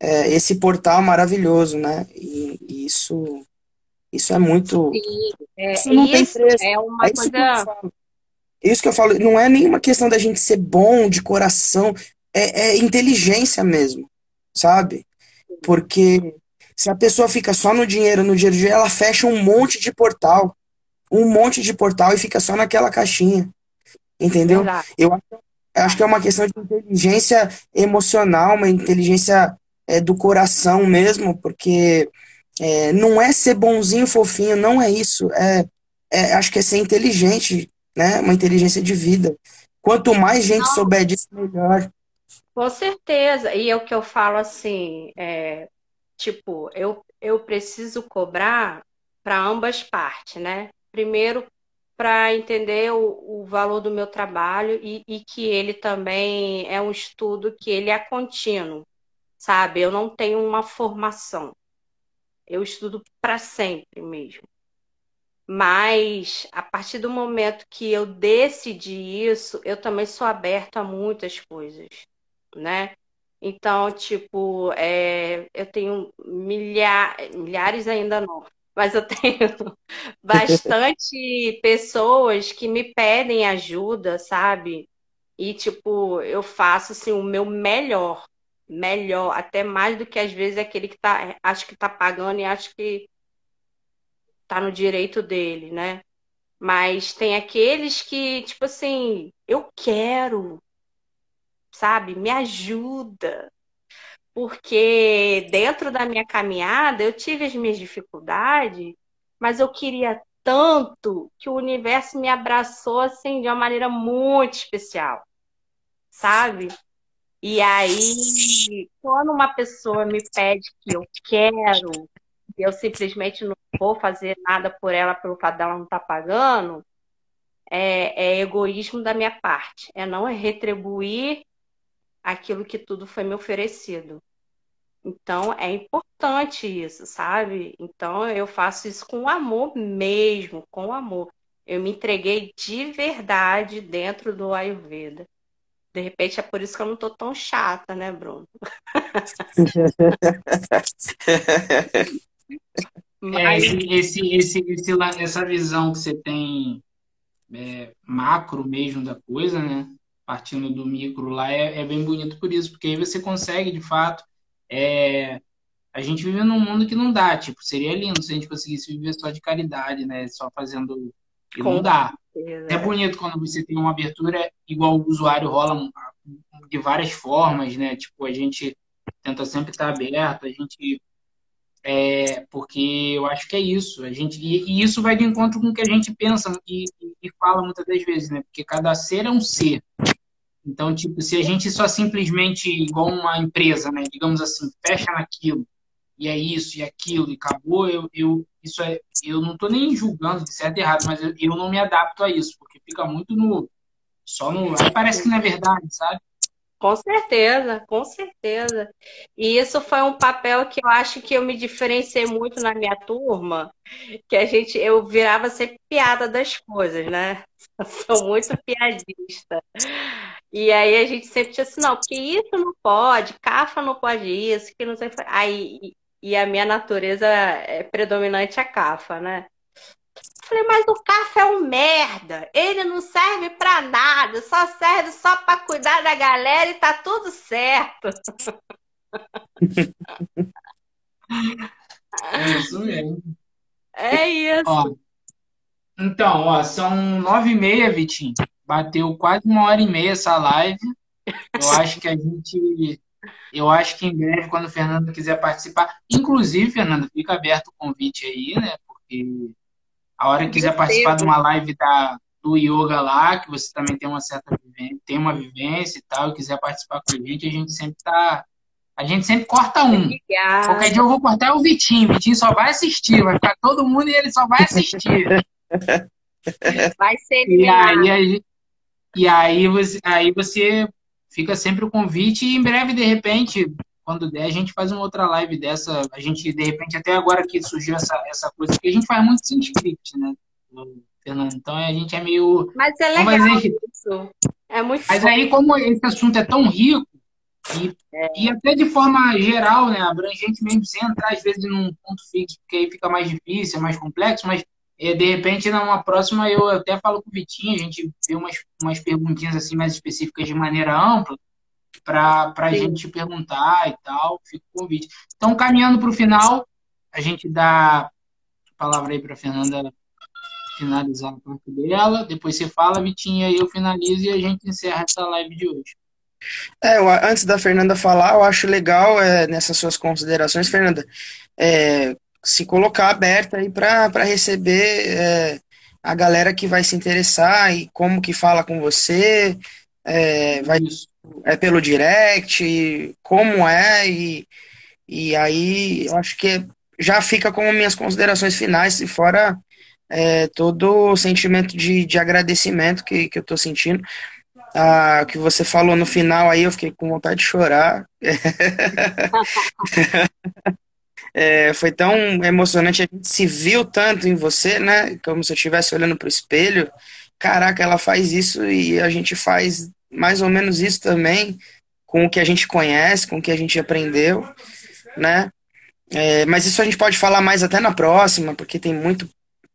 é, esse portal maravilhoso, né? E, e isso Isso é muito. Sim, é, Isso não tem isso preço. é uma É isso que eu coisa. falo. Isso que eu falo, não é nenhuma questão da gente ser bom de coração, é, é inteligência mesmo, sabe? Porque se a pessoa fica só no dinheiro, no dia, ela fecha um monte de portal, um monte de portal e fica só naquela caixinha, entendeu? Eu acho, que é uma questão de inteligência emocional, uma inteligência é, do coração mesmo, porque é, não é ser bonzinho, fofinho, não é isso. É, é, acho que é ser inteligente, né? Uma inteligência de vida. Quanto mais gente souber disso, melhor. Com certeza. E é o que eu falo assim, é, tipo, eu, eu preciso cobrar para ambas partes, né? Primeiro, para entender o, o valor do meu trabalho e, e que ele também é um estudo que ele é contínuo, sabe? Eu não tenho uma formação. Eu estudo para sempre mesmo. Mas a partir do momento que eu decidi isso, eu também sou aberta a muitas coisas, né? Então, tipo, é, eu tenho milha- milhares ainda não, mas eu tenho bastante pessoas que me pedem ajuda, sabe? E, tipo, eu faço assim, o meu melhor, melhor, até mais do que às vezes aquele que tá, acho que tá pagando e acho que tá no direito dele, né? Mas tem aqueles que, tipo assim, eu quero, sabe? Me ajuda. Porque dentro da minha caminhada eu tive as minhas dificuldades, mas eu queria tanto que o universo me abraçou assim de uma maneira muito especial, sabe? E aí, quando uma pessoa me pede que eu quero, eu simplesmente não vou fazer nada por ela pelo fato dela não estar pagando, é, é egoísmo da minha parte. É não retribuir aquilo que tudo foi me oferecido. Então é importante isso, sabe? Então eu faço isso com amor mesmo, com amor. Eu me entreguei de verdade dentro do Ayurveda. De repente é por isso que eu não tô tão chata, né, Bruno? É, Mas esse, esse, esse, esse essa visão que você tem é, macro mesmo da coisa, né? Partindo do micro lá, é, é bem bonito por isso, porque aí você consegue, de fato, é, a gente vive num mundo que não dá, tipo, seria lindo se a gente conseguisse viver só de caridade, né? Só fazendo. E não dá. certeza. É bonito quando você tem uma abertura igual o usuário rola de várias formas, né? Tipo, a gente tenta sempre estar aberto, a gente é, porque eu acho que é isso. A gente, e, e isso vai de encontro com o que a gente pensa e, e- fala muitas das vezes, né? Porque cada ser é um ser. Então, tipo, se a gente só simplesmente, igual uma empresa, né? Digamos assim, fecha naquilo, e é isso, e aquilo, e acabou, eu, eu, isso é, eu não tô nem julgando de certo e errado, mas eu, eu não me adapto a isso, porque fica muito no. Só no. Aí parece que não é verdade, sabe? Com certeza, com certeza. E isso foi um papel que eu acho que eu me diferenciei muito na minha turma, que a gente, eu virava sempre piada das coisas, né? Sou muito piadista. E aí a gente sempre tinha assim, não, porque isso não pode, cafa não pode isso, que não sei. Aí, e a minha natureza é predominante a cafa, né? Falei, mas o Cafa é um merda. Ele não serve pra nada, só serve só pra cuidar da galera e tá tudo certo. É isso mesmo. É isso. Ó, então, ó, são nove e meia, Vitinho. Bateu quase uma hora e meia essa live. Eu acho que a gente. Eu acho que em breve, quando o Fernando quiser participar. Inclusive, Fernando, fica aberto o convite aí, né? Porque a hora que quiser participar de uma live da, do yoga lá, que você também tem uma certa vivência, tem uma vivência e tal, e quiser participar com a gente, a gente sempre tá. A gente sempre corta um. Obrigada. Qualquer dia eu vou cortar o Vitinho. O Vitinho só vai assistir. Vai ficar todo mundo e ele só vai assistir. Vai ser E aí, a gente- e aí, você, aí você fica sempre o convite e em breve, de repente, quando der, a gente faz uma outra live dessa. A gente, de repente, até agora que surgiu essa, essa coisa, porque a gente faz muito sem script, né? Fernando? Então a gente é meio. Mas é legal fazer- isso. É muito Mas fofo. aí, como esse assunto é tão rico, E, e até de forma geral, né, abrangente mesmo, sem entrar às vezes num ponto fixo, porque aí fica mais difícil, é mais complexo, mas é, de repente, numa próxima, eu até falo com o Vitinho, a gente vê umas, umas perguntinhas assim mais específicas de maneira ampla, para a gente perguntar e tal, fica o convite. Então, caminhando para o final, a gente dá a palavra aí para a Fernanda finalizar a parte dela, depois você fala, Vitinho, aí eu finalizo e a gente encerra essa live de hoje. É, eu, antes da Fernanda falar, eu acho legal é, nessas suas considerações, Fernanda, é, se colocar aberta aí para receber é, a galera que vai se interessar e como que fala com você, é, vai, é pelo direct, como é, e, e aí eu acho que já fica como minhas considerações finais, e fora é, todo o sentimento de, de agradecimento que, que eu tô sentindo. Ah, que você falou no final aí, eu fiquei com vontade de chorar. é, foi tão emocionante, a gente se viu tanto em você, né? Como se eu estivesse olhando para o espelho. Caraca, ela faz isso e a gente faz mais ou menos isso também, com o que a gente conhece, com o que a gente aprendeu, né? É, mas isso a gente pode falar mais até na próxima, porque tem muito,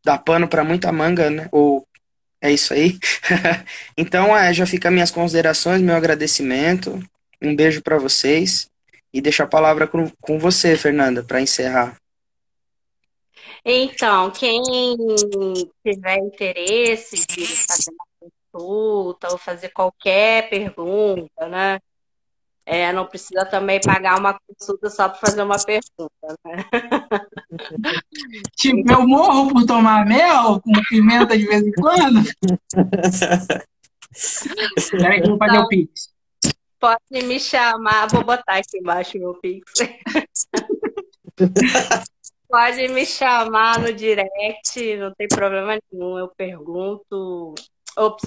dá pano para muita manga, né? Ou é isso aí. então, é, já fica minhas considerações, meu agradecimento. Um beijo para vocês e deixo a palavra com, com você, Fernanda, para encerrar. Então, quem tiver interesse de fazer uma consulta ou fazer qualquer pergunta, né? É, não precisa também pagar uma consulta só para fazer uma pergunta, né? Tipo, eu morro por tomar mel com pimenta de vez em quando? Peraí que eu vou fazer o Pix. Pode me chamar, vou botar aqui embaixo o meu Pix. Pode me chamar no direct, não tem problema nenhum. Eu pergunto,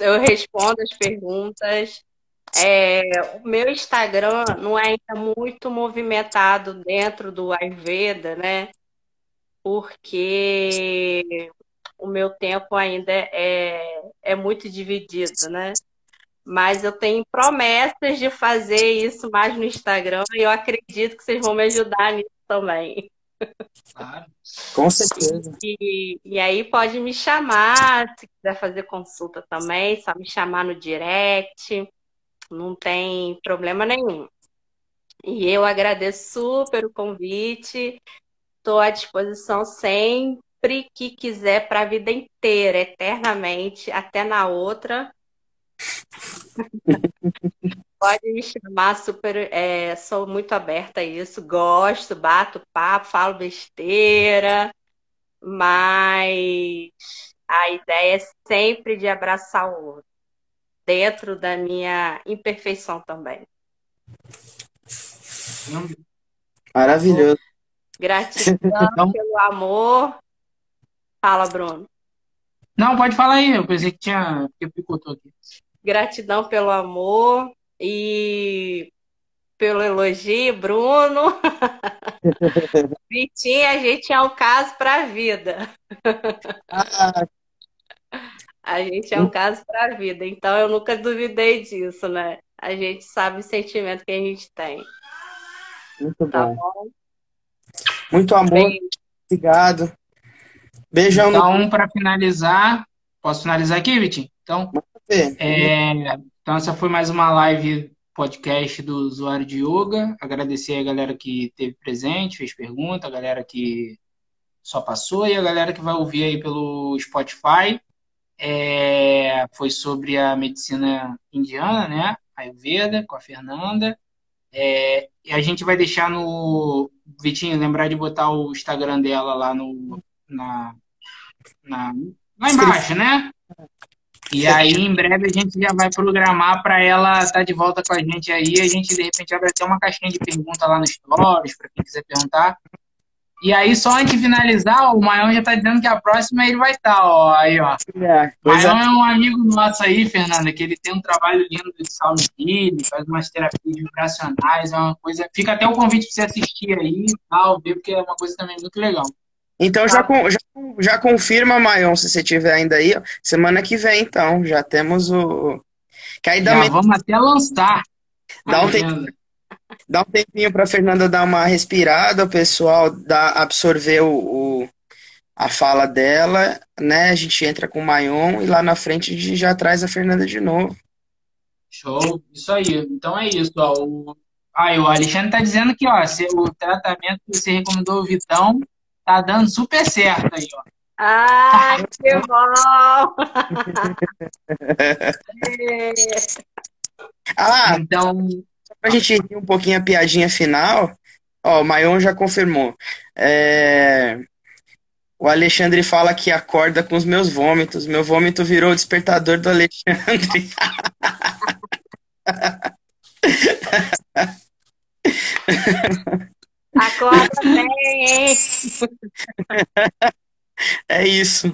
eu respondo as perguntas. É, o meu Instagram não é ainda muito movimentado dentro do Ayurveda, né? Porque o meu tempo ainda é, é muito dividido, né? Mas eu tenho promessas de fazer isso mais no Instagram e eu acredito que vocês vão me ajudar nisso também. Claro. Com certeza. E, e aí pode me chamar, se quiser fazer consulta também, só me chamar no direct não tem problema nenhum. E eu agradeço super o convite, estou à disposição sempre que quiser para a vida inteira, eternamente, até na outra. Pode me chamar, super, é, sou muito aberta a isso, gosto, bato papo, falo besteira, mas a ideia é sempre de abraçar o outro dentro da minha imperfeição também. Maravilhoso. Gratidão então... pelo amor. Fala, Bruno. Não, pode falar aí. Eu pensei que tinha. que picotou aqui. Gratidão pelo amor e pelo elogio, Bruno. Vitinho, a gente é um caso para a vida. Ah, a gente é um caso para a vida, então eu nunca duvidei disso, né? A gente sabe o sentimento que a gente tem. Muito tá bom. bom? Muito amor. Bem... Obrigado. Beijão. Então, no... para finalizar, posso finalizar aqui, Vitinho? Então, é... então, essa foi mais uma live podcast do usuário de yoga. Agradecer a galera que esteve presente, fez pergunta, a galera que só passou e a galera que vai ouvir aí pelo Spotify é, foi sobre a medicina indiana, né? Ayurveda, com a Fernanda. É, e a gente vai deixar no. Vitinho, lembrar de botar o Instagram dela lá no. Na, na, lá embaixo, né? E aí, em breve, a gente já vai programar para ela estar tá de volta com a gente aí. A gente, de repente, abre até uma caixinha de perguntas lá no Stories, para quem quiser perguntar. E aí, só antes de finalizar, o Maion já tá dizendo que a próxima ele vai estar, tá, ó. Aí, ó. É, Maion é. é. um amigo nosso aí, Fernanda, que ele tem um trabalho lindo de saúde faz umas terapias vibracionais, é uma coisa. Fica até o convite para você assistir aí e tal, ver, porque é uma coisa também muito legal. Então já, já, já confirma, Maion, se você tiver ainda aí, semana que vem, então, já temos o. Que aí já vamos até lançar. Dá um tempo Dá um tempinho para Fernanda dar uma respirada, o pessoal dá, absorver o, o, a fala dela, né? A gente entra com o Maion e lá na frente a gente já traz a Fernanda de novo. Show, isso aí. Então é isso, ó. O... Aí, o Alexandre tá dizendo que, ó, se o tratamento que você recomendou o Vitão tá dando super certo aí, ó. Ah, que bom! ah, então, pra gente ir um pouquinho a piadinha final, ó, o Maion já confirmou. É... O Alexandre fala que acorda com os meus vômitos. Meu vômito virou o despertador do Alexandre. Acorda bem, hein? É isso.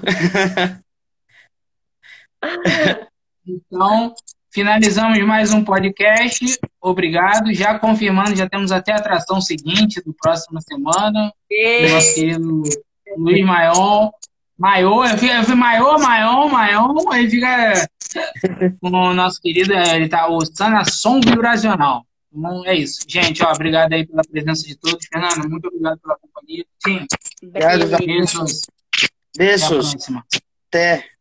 Então, finalizamos mais um podcast. Obrigado. Já confirmando, já temos até a atração seguinte do próxima semana. E... Nosso querido Luiz Maior. Maior, eu vi, eu vi maior, maior, maior, aí fica o nosso querido, ele tá o Sana Som Vibracional. Então é isso. Gente, ó, obrigado aí pela presença de todos. Fernanda, muito obrigado pela companhia. Sim. Obrigado, Beijos. Beijos. Até a próxima. Até.